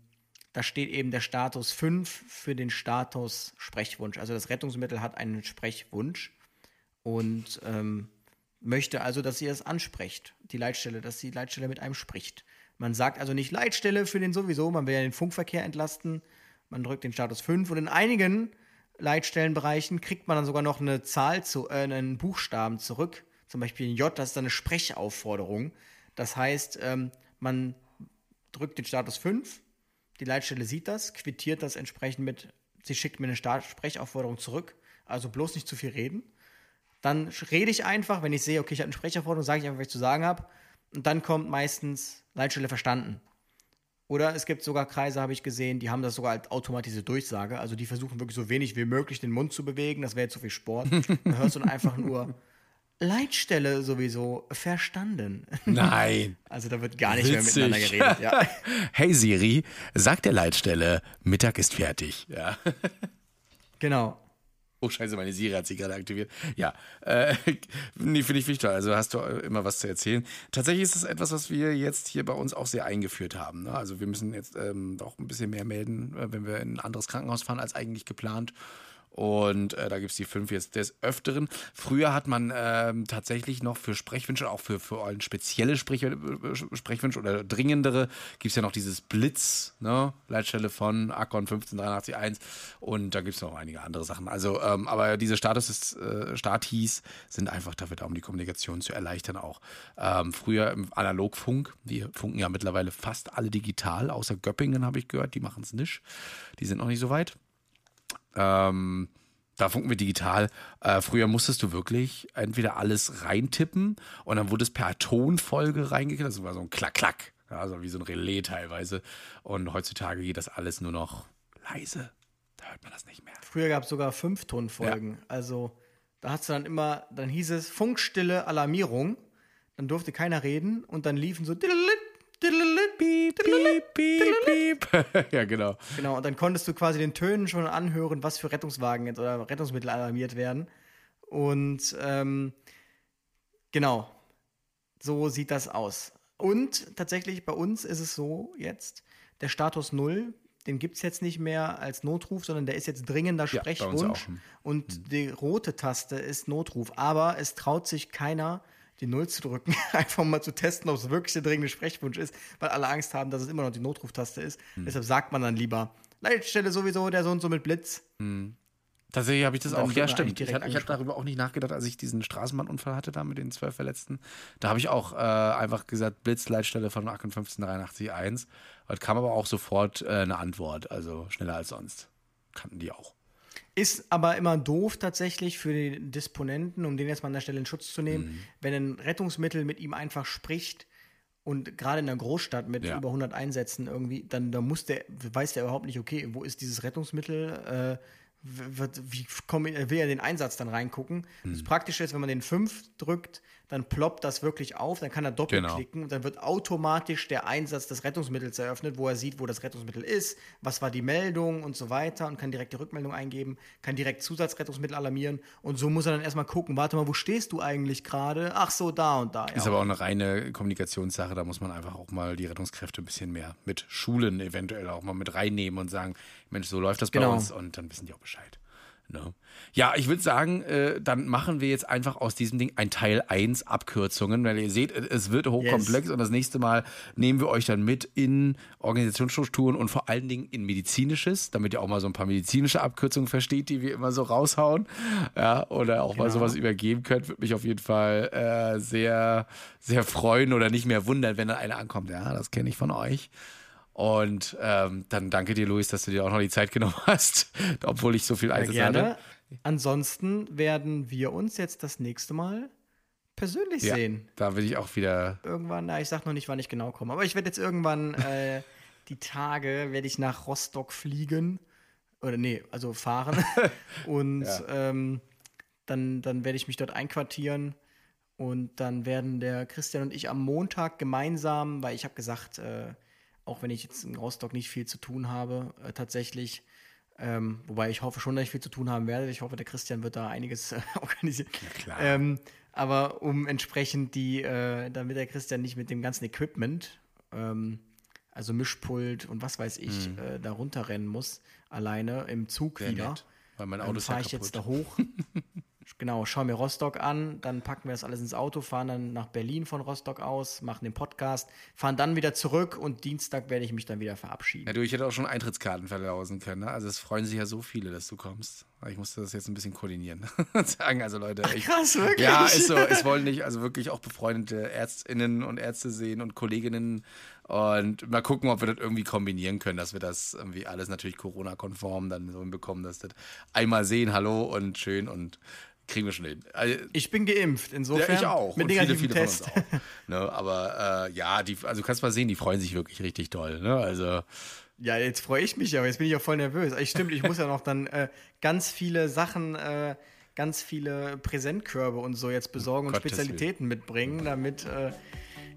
da steht eben der Status 5 für den Status Sprechwunsch. Also das Rettungsmittel hat einen Sprechwunsch und ähm, möchte also, dass ihr es ansprecht, die Leitstelle, dass die Leitstelle mit einem spricht. Man sagt also nicht Leitstelle für den sowieso, man will ja den Funkverkehr entlasten, man drückt den Status 5 und in einigen Leitstellenbereichen kriegt man dann sogar noch eine Zahl zu, äh, einen Buchstaben zurück, zum Beispiel ein J, das ist dann eine Sprechaufforderung. Das heißt, ähm, man drückt den Status 5, die Leitstelle sieht das, quittiert das entsprechend mit, sie schickt mir eine Start Sprechaufforderung zurück, also bloß nicht zu viel reden. Dann rede ich einfach, wenn ich sehe, okay, ich habe eine Sprechaufforderung, sage ich einfach, was ich zu sagen habe. Und dann kommt meistens Leitstelle verstanden. Oder es gibt sogar Kreise, habe ich gesehen, die haben das sogar als automatisierte Durchsage. Also die versuchen wirklich so wenig wie möglich den Mund zu bewegen. Das wäre jetzt zu viel Sport. Dann hörst du dann einfach nur Leitstelle sowieso verstanden. Nein. Also da wird gar nicht mehr Witzig. miteinander geredet. Ja. Hey Siri, sag der Leitstelle, Mittag ist fertig. Ja. Genau. Oh scheiße, meine Siri hat sich gerade aktiviert. Ja, äh, nee, finde ich wichtig. Also hast du immer was zu erzählen. Tatsächlich ist es etwas, was wir jetzt hier bei uns auch sehr eingeführt haben. Ne? Also wir müssen jetzt ähm, auch ein bisschen mehr melden, äh, wenn wir in ein anderes Krankenhaus fahren als eigentlich geplant. Und äh, da gibt es die fünf jetzt des Öfteren. Früher hat man ähm, tatsächlich noch für Sprechwünsche, auch für, für ein spezielle Sprech, äh, Sprechwünsche oder dringendere, gibt es ja noch dieses Blitz, ne? Leitstelle von Akon 15881 und da gibt es noch einige andere Sachen. Also, ähm, aber diese Status äh, Statis sind einfach dafür da, um die Kommunikation zu erleichtern auch. Ähm, früher im Analogfunk, die funken ja mittlerweile fast alle digital, außer Göppingen habe ich gehört, die machen es nicht. Die sind noch nicht so weit. Ähm, da funken wir digital. Äh, früher musstest du wirklich entweder alles reintippen und dann wurde es per Tonfolge reingekriegt. Das war so ein Klack-Klack. Ja, Also wie so ein Relais teilweise. Und heutzutage geht das alles nur noch leise. Da hört man das nicht mehr. Früher gab es sogar fünf Tonfolgen. Also da hast du dann immer, dann hieß es Funkstille Alarmierung. Dann durfte keiner reden und dann liefen so piep, piep. ja, genau. Genau, und dann konntest du quasi den Tönen schon anhören, was für Rettungswagen jetzt oder Rettungsmittel alarmiert werden. Und ähm, genau, so sieht das aus. Und tatsächlich bei uns ist es so jetzt, der Status 0, den gibt es jetzt nicht mehr als Notruf, sondern der ist jetzt dringender Ja. Sprechwunsch. Und die rote Taste ist Notruf. Aber es traut sich keiner, die Null zu drücken, einfach mal zu testen, ob es wirklich der dringende Sprechwunsch ist, weil alle Angst haben, dass es immer noch die Notruftaste ist. Hm. Deshalb sagt man dann lieber, Leitstelle sowieso, der so und so mit Blitz. Tatsächlich habe ich das auch. Ja, stimmt. Ich habe hab darüber auch nicht nachgedacht, als ich diesen Straßenbahnunfall hatte, da mit den zwölf Verletzten. Da habe ich auch äh, einfach gesagt, Blitzleitstelle von Akon 15881. Heute kam aber auch sofort äh, eine Antwort, also schneller als sonst. Kannten die auch. Ist aber immer doof tatsächlich für den Disponenten, um den jetzt mal an der Stelle in Schutz zu nehmen, Mhm. wenn ein Rettungsmittel mit ihm einfach spricht und gerade in einer Großstadt mit Ja. über 100 Einsätzen irgendwie, dann da muss der, weiß der überhaupt nicht, okay, wo ist dieses Rettungsmittel, äh, wird, wie komm, will er den Einsatz dann reingucken. Mhm. Das Praktische ist, wenn man den 5 drückt, dann ploppt das wirklich auf, dann kann er doppelklicken und dann wird automatisch der Einsatz des Rettungsmittels eröffnet, wo er sieht, wo das Rettungsmittel ist, was war die Meldung und so weiter und kann direkt die Rückmeldung eingeben, kann direkt Zusatzrettungsmittel alarmieren und so muss er dann erstmal gucken, warte mal, wo stehst du eigentlich gerade? Ach so, da und da. Ist Ja. aber auch eine reine Kommunikationssache. Da muss man einfach auch mal die Rettungskräfte ein bisschen mehr mit Schulen eventuell auch mal mit reinnehmen und sagen, Mensch, so läuft das bei Genau. uns und dann wissen die auch Bescheid. Ne? Ja, ich würde sagen, äh, dann machen wir jetzt einfach aus diesem Ding ein Teil 1 Abkürzungen, weil ihr seht, es wird hochkomplex yes. und das nächste Mal nehmen wir euch dann mit in Organisationsstrukturen und vor allen Dingen in medizinisches, damit ihr auch mal so ein paar medizinische Abkürzungen versteht, die wir immer so raushauen. Ja, oder auch genau. mal sowas übergeben könnt, würde mich auf jeden Fall äh, sehr, sehr freuen oder nicht mehr wundern, wenn da einer ankommt. Ja, das kenne ich von euch. Und ähm, dann danke dir, Luis, dass du dir auch noch die Zeit genommen hast, obwohl ich so viel Eises hatte. Ansonsten werden wir uns jetzt das nächste Mal persönlich ja, sehen. Da will ich auch wieder. Irgendwann, na, ich sag noch nicht, wann ich genau komme, aber ich werde jetzt irgendwann äh, die Tage, werde ich nach Rostock fliegen. Oder nee, also fahren. Und ja. ähm, dann, dann werde ich mich dort einquartieren. Und dann werden der Christian und ich am Montag gemeinsam, weil ich habe gesagt, äh, auch wenn ich jetzt in Rostock nicht viel zu tun habe, äh, tatsächlich. Ähm, wobei ich hoffe schon, dass ich viel zu tun haben werde. Ich hoffe, der Christian wird da einiges äh, organisieren. Ähm, aber um entsprechend die, äh, damit der Christian nicht mit dem ganzen Equipment, ähm, also Mischpult und was weiß ich, mhm. äh, da runterrennen muss, alleine im Zug Sehr wieder. Nett, weil mein Auto ähm, fahre ich jetzt da hoch. Genau, schauen wir Rostock an, dann packen wir das alles ins Auto, fahren dann nach Berlin von Rostock aus, machen den Podcast, fahren dann wieder zurück und Dienstag werde ich mich dann wieder verabschieden. Ja, du, ich hätte auch schon Eintrittskarten verlausen können. Ne? Also es freuen sich ja so viele, dass du kommst. Ich musste das jetzt ein bisschen koordinieren. Sagen also Leute. Ich, krass, wirklich? Ja, ist so. Es wollen nicht, also wirklich auch befreundete Ärztinnen und Ärzte sehen und Kolleginnen und mal gucken, ob wir das irgendwie kombinieren können, dass wir das irgendwie alles natürlich Corona-konform dann so hinbekommen, dass das einmal sehen, hallo und schön und kriegen wir schon hin. Also, ich bin geimpft, insofern. Ja, ich auch. Mit und viele, viele Test. von uns auch. ne, aber äh, ja, die, also du kannst mal sehen, die freuen sich wirklich richtig toll. Ne? Also ja, jetzt freue ich mich aber jetzt bin ich auch voll nervös. Ich, stimmt, ich muss ja noch dann äh, ganz viele Sachen, äh, ganz viele Präsentkörbe und so jetzt besorgen und Spezialitäten Willen. mitbringen, damit äh,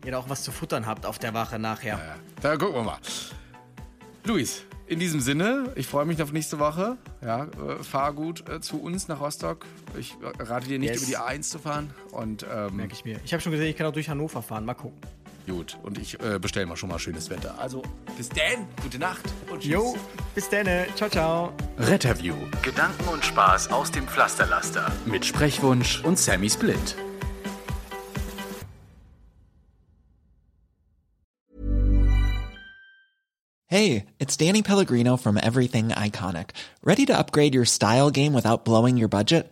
ihr da auch was zu futtern habt auf der Wache nachher. Ja, ja. Da gucken wir mal. Luis, in diesem Sinne, ich freue mich auf nächste Woche. Ja, äh, fahr gut äh, zu uns nach Rostock. Ich äh, rate dir nicht, yes. über die A1 zu fahren. Und, ähm, Merke ich mir. Ich habe schon gesehen, ich kann auch durch Hannover fahren. Mal gucken. Gut, und ich äh, bestelle mal schon mal schönes Wetter. Also, bis dann, gute Nacht und tschüss. Jo, bis dann, ciao, ciao. Retterview. Gedanken und Spaß aus dem Pflasterlaster. Mit Sprechwunsch und Sammy Split. Hey, it's Danny Pellegrino from Everything Iconic. Ready to upgrade your style game without blowing your budget?